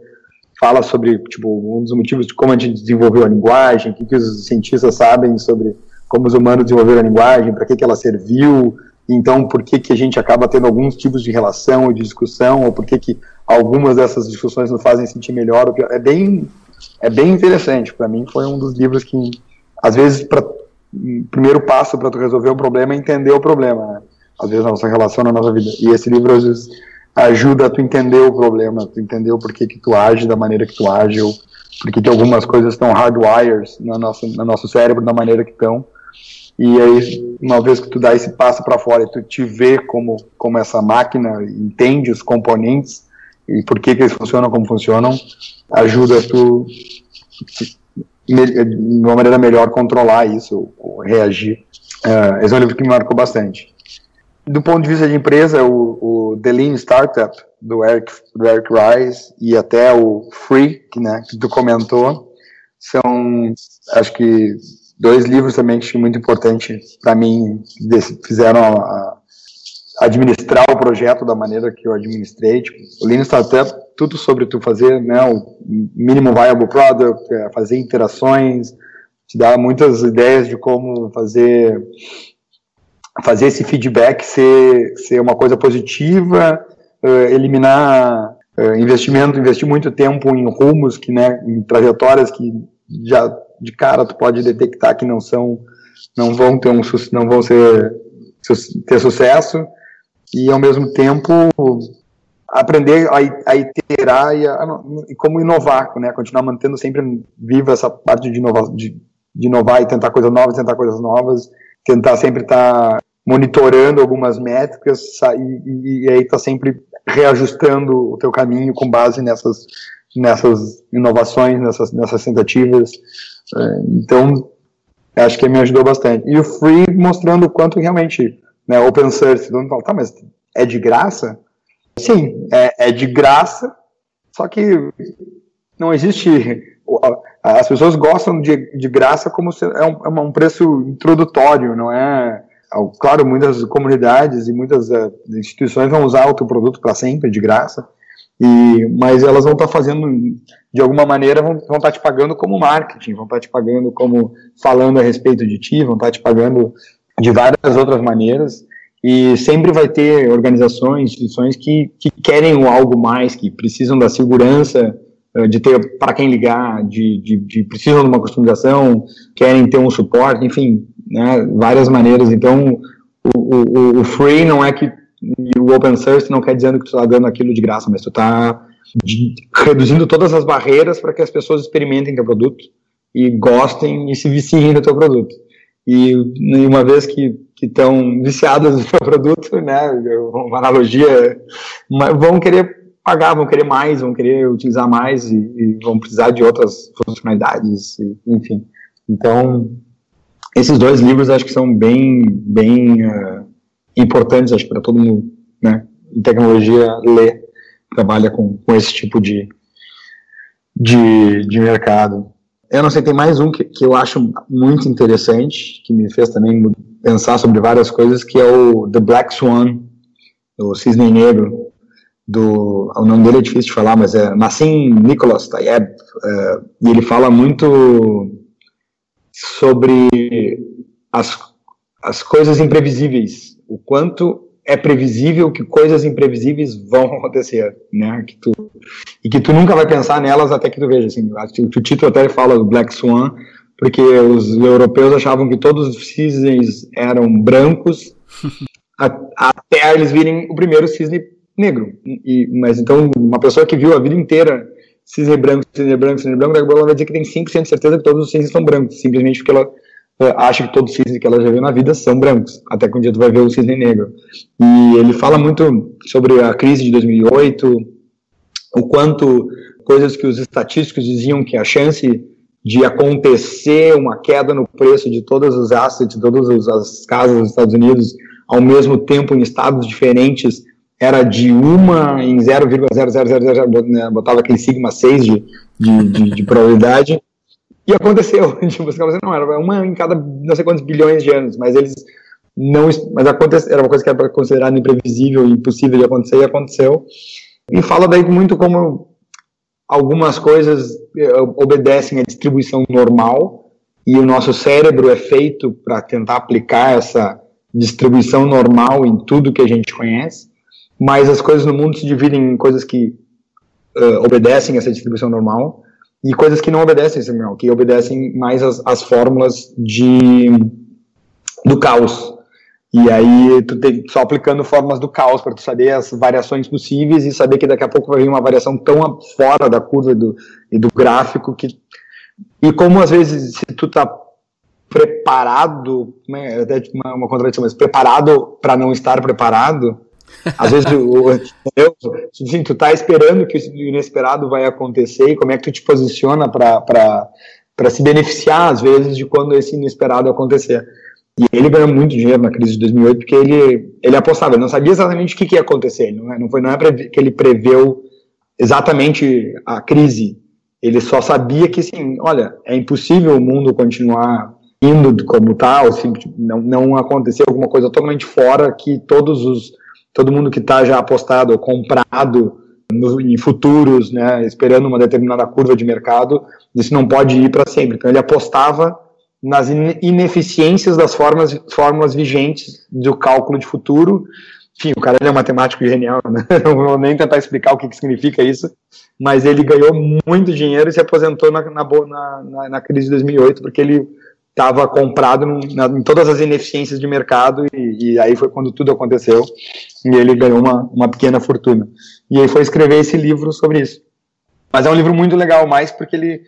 Speaker 4: fala sobre, tipo, um dos motivos de como a gente desenvolveu a linguagem, o que, que os cientistas sabem sobre como os humanos desenvolveram a linguagem, para que, que ela serviu, então, por que, que a gente acaba tendo alguns tipos de relação ou de discussão, ou por que, que algumas dessas discussões nos fazem sentir melhor. É bem, é bem interessante. Para mim, foi um dos livros que, às vezes, para primeiro passo para tu resolver o problema é entender o problema, né? Às vezes, na nossa relação, na nossa vida. E esse livro, às vezes, ajuda a tu entender o problema, tu entender o porquê que tu age da maneira que tu age, ou porque que algumas coisas estão hardwires no nosso, no nosso cérebro da maneira que estão e aí, uma vez que tu dá esse passo para fora e tu te vê como, como essa máquina, entende os componentes e por que, que eles funcionam como funcionam, ajuda tu, de uma maneira melhor, controlar isso, reagir. Uh, esse é um livro que me marcou bastante. Do ponto de vista de empresa, o, o The Lean Startup, do Eric, do Eric Rice, e até o Free, que, né, que tu comentou, são, acho que, dois livros também que muito importante para mim, fizeram a, a, administrar o projeto da maneira que eu administrei. Tipo, o Lean Startup, tudo sobre tu fazer né, o mínimo viable product, é, fazer interações, te dá muitas ideias de como fazer fazer esse feedback ser, ser uma coisa positiva, uh, eliminar uh, investimento, investir muito tempo em rumos, que, né, em trajetórias que já de cara tu pode detectar que não são, não vão ter um, não vão ser ter sucesso e ao mesmo tempo aprender a, iterar e, a, e, como inovar, né, continuar mantendo sempre viva essa parte de, inova, de, de inovar e tentar coisas novas, tentar coisas novas tentar sempre estar tá monitorando algumas métricas e, e aí está sempre reajustando o teu caminho com base nessas, nessas inovações, nessas, nessas tentativas. É, então, acho que me ajudou bastante. E o Free mostrando o quanto realmente, né, open source, todo mundo fala, tá, mas é de graça? Sim, é, é de graça, só que não existe as pessoas gostam de, de graça como se é um, é um preço introdutório, não é? Claro, muitas comunidades e muitas uh, instituições vão usar o teu produto para sempre, de graça, e, mas elas vão estar tá fazendo, de alguma maneira, vão, estar tá te pagando como marketing, vão estar tá te pagando como falando a respeito de ti, vão estar tá te pagando de várias outras maneiras, e sempre vai ter organizações, instituições que, que querem algo mais, que precisam da segurança eh, de ter para quem ligar, de, de, de, precisam de uma customização, querem ter um suporte, enfim, né, várias maneiras. Então, o, o, o free não é que o open source não quer dizer que tu está dando aquilo de graça, mas tu está reduzindo todas as barreiras para que as pessoas experimentem teu produto e gostem e se viciem do teu produto. E uma vez que estão viciadas no teu produto, né, uma analogia, vão querer pagar, vão querer mais, vão querer utilizar mais e, e vão precisar de outras funcionalidades, e, enfim. Então, esses dois livros acho que são bem, bem uh, importantes, acho para todo mundo, né, em tecnologia, ler, trabalha com, com esse tipo de, de, de mercado. Eu não sei, tem mais um que, que eu acho muito interessante, que me fez também pensar sobre várias coisas, que é o The Black Swan, o Cisne Negro, do o nome dele é difícil de falar, mas é Nassim Nicholas Tayeb, é, e ele fala muito sobre as, as coisas imprevisíveis, o quanto é previsível que coisas imprevisíveis vão acontecer, né? Que tu, e que tu nunca vai pensar nelas até que tu veja. Assim, o título até fala do Black Swan, porque os europeus achavam que todos os cisnes eram brancos, a, até eles virem o primeiro cisne negro. E, mas então, uma pessoa que viu a vida inteira cisne branco, cisne branco, cisne branco, ela vai dizer que tem 5% de certeza que todos os cisnes são brancos, simplesmente porque ela uh, acha que todos os cisnes que ela já viu na vida são brancos, até que um dia tu vai ver o cisne negro. E ele fala muito sobre a crise de 2008, o quanto coisas que os estatísticos diziam que a chance de acontecer uma queda no preço de todos os assets, de todas as casas dos Estados Unidos, ao mesmo tempo em estados diferentes, era de uma em 0,0000, né, botava aquele sigma 6 de, de, de, de probabilidade, e aconteceu. Tipo, não, era uma em cada não sei quantos bilhões de anos, mas eles não. Mas aconteceu, era uma coisa que era considerada imprevisível, impossível de acontecer, e aconteceu. E fala daí muito como algumas coisas eh, obedecem à distribuição normal, e o nosso cérebro é feito para tentar aplicar essa distribuição normal em tudo que a gente conhece mas as coisas no mundo se dividem em coisas que uh, obedecem essa distribuição normal e coisas que não obedecem essa normal, que obedecem mais as, as fórmulas de do caos. E aí tu tem só aplicando fórmulas do caos para tu saber as variações possíveis e saber que daqui a pouco vai vir uma variação tão fora da curva e do, e do gráfico que e como às vezes se tu tá preparado, né, até uma, uma contradição, mas preparado para não estar preparado, às vezes, o, assim, tu tá esperando que o inesperado vai acontecer e como é que tu te posiciona para se beneficiar, às vezes, de quando esse inesperado acontecer. E ele ganhou muito dinheiro na crise de 2008 porque ele, ele apostava, ele não sabia exatamente o que, que ia acontecer. Não, é, não foi não é que ele preveu exatamente a crise. Ele só sabia que, sim, olha, é impossível o mundo continuar indo como ou se não, não acontecer alguma coisa totalmente fora que todos os todo mundo que está já apostado ou comprado no, em futuros, né, esperando uma determinada curva de mercado, isso não pode ir para sempre. Então ele apostava nas ineficiências das formas, fórmulas vigentes do cálculo de futuro. Enfim, o cara é um matemático genial, né? não vou nem tentar explicar o que, que significa isso, mas ele ganhou muito dinheiro e se aposentou na, na, na, na crise de 2008, porque ele estava comprado na, em todas as ineficiências de mercado e, e, aí foi quando tudo aconteceu e ele ganhou uma, uma pequena fortuna. E aí foi escrever esse livro sobre isso. Mas é um livro muito legal, mais porque ele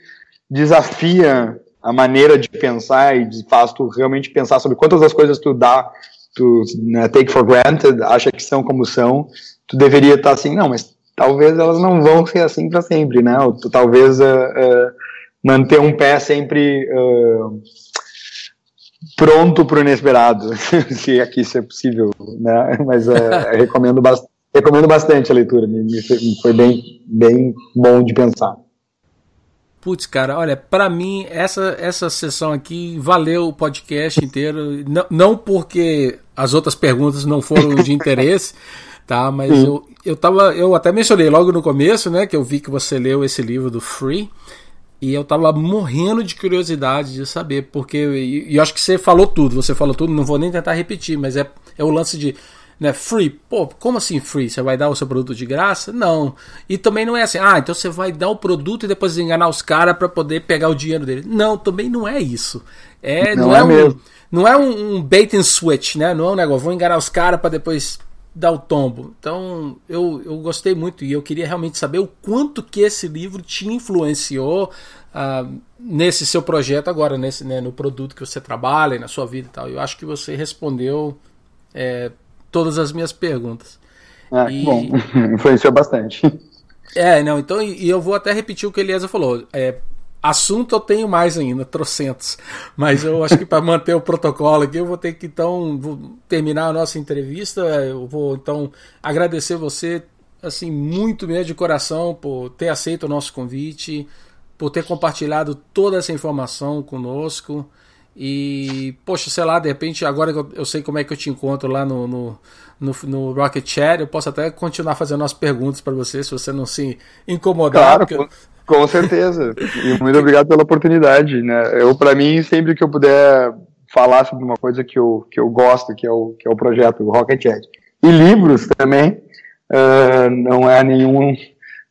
Speaker 4: desafia a maneira de pensar e faz tu realmente pensar sobre quantas das coisas tu dá, tu né, take for granted, acha que são como são, tu deveria estar assim, não, mas talvez elas não vão ser assim para sempre, né? Ou tu talvez uh, uh, manter um pé sempre uh, pronto para o inesperado, se aqui isso é possível, né? Mas recomendo, ba recomendo bastante a leitura, me, me foi bem, bem bom de pensar.
Speaker 2: Putz, cara, olha, para mim essa essa sessão aqui valeu o podcast inteiro, não, não porque as outras perguntas não foram de interesse, tá? Mas eu, eu tava, eu até mencionei logo no começo, né, que eu vi que você leu esse livro do Free. E eu tava morrendo de curiosidade de saber, porque. E, e eu acho que você falou tudo, você falou tudo, não vou nem tentar repetir, mas é, é o lance de né, free. Pô, como assim free? Você vai dar o seu produto de graça? Não. E também não é assim, ah, então você vai dar o produto e depois enganar os caras para poder pegar o dinheiro dele. Não, também não é isso. É, não, não é, é, um, não é um, bait and switch, né? Não é um negócio, vou enganar os caras para depois dar o tombo. Então, eu, eu gostei muito e eu queria realmente saber o quanto que esse livro te influenciou uh, nesse seu projeto agora, nesse, né, no produto que você trabalha, na sua vida e tal. Eu acho que você respondeu é, todas as minhas perguntas.
Speaker 4: Ah, e... bom, influenciou bastante.
Speaker 2: É, não, então, e eu vou até repetir o que Eliasa falou. É, assunto eu tenho mais ainda, trocentos. Mas eu acho que para manter o protocolo aqui, eu vou ter que então terminar a nossa entrevista. Eu vou então agradecer você, assim, muito mesmo de coração por ter aceito o nosso convite, por ter compartilhado toda essa informação conosco. E, poxa, sei lá, de repente, agora que eu, sei como é que eu te encontro lá no, no, no, no Rocket Chat, eu posso até continuar fazendo as perguntas para você, se você não se incomodar.
Speaker 4: Claro, porque... com, certeza. e muito obrigado pela oportunidade. Né? Eu, para mim, sempre que eu puder falar sobre uma coisa que eu, que eu gosto, que é o, que é o projeto Rocket Chat. E livros também, uh, não é nenhum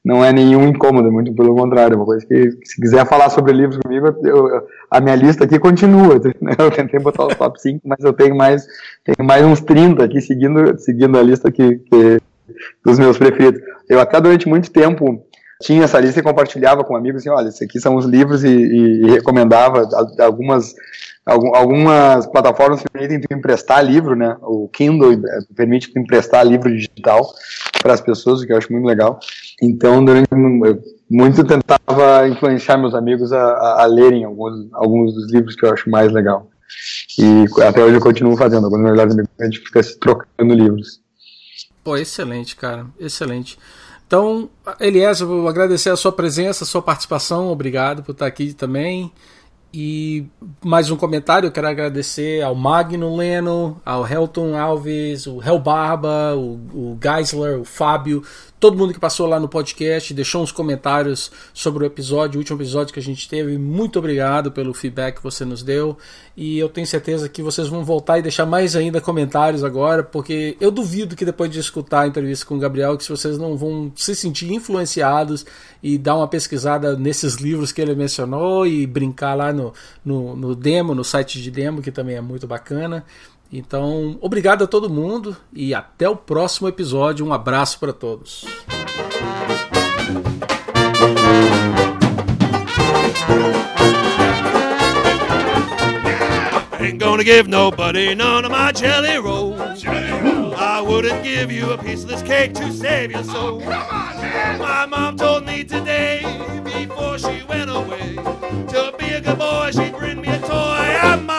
Speaker 4: não é nenhum incômodo, muito pelo contrário, é uma coisa que, se quiser falar sobre livros comigo, eu, a minha lista aqui continua. Né? Eu tentei botar os top 5, mas eu tenho mais, tenho mais uns 30 aqui seguindo, seguindo a lista que, que, dos meus preferidos. Eu até durante muito tempo tinha essa lista e compartilhava com amigos assim, olha, esses aqui são os livros e, e, e recomendava algumas algumas plataformas permitem emprestar livro, né? O Kindle eh, permite emprestar livro digital para as pessoas, o que eu acho muito legal. Então, durante muito tentava influenciar meus amigos a, a, a, lerem alguns, alguns dos livros que eu acho mais legal. E até hoje eu continuo fazendo. Alguns melhores amigos a gente fica se trocando livros.
Speaker 2: Pô, excelente, cara, excelente. Então, Elias, eu vou agradecer a sua presença, a sua participação, obrigado por estar aqui também. E mais um comentário, eu quero agradecer ao Magno Leno, ao Helton Alves, o Hel Barba, o, o Geisler, o Fábio, todo mundo que passou lá no podcast, deixou uns comentários sobre o episódio, o último episódio que a gente teve. Muito obrigado pelo feedback que você nos deu. E eu tenho certeza que vocês vão voltar e deixar mais ainda comentários agora, porque eu duvido que depois de escutar a entrevista com o Gabriel, que vocês não vão se sentir influenciados e dar uma pesquisada nesses livros que ele mencionou e brincar lá no, no, no demo, no site de demo, que também é muito bacana. Então, obrigado a todo mundo e até o próximo episódio. Um abraço para todos. Ain't gonna give nobody none of my jelly rolls. I wouldn't give you a piece of this cake to save your soul. My mom told me today, before she went away, to be a good boy, she'd bring me a toy.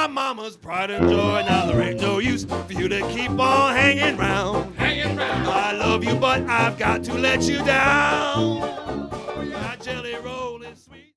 Speaker 2: Mama's pride.
Speaker 1: and joy. Now there ain't no use for you to keep on hanging round. Hanging round. I love you, but I've got to let you down. My jelly roll.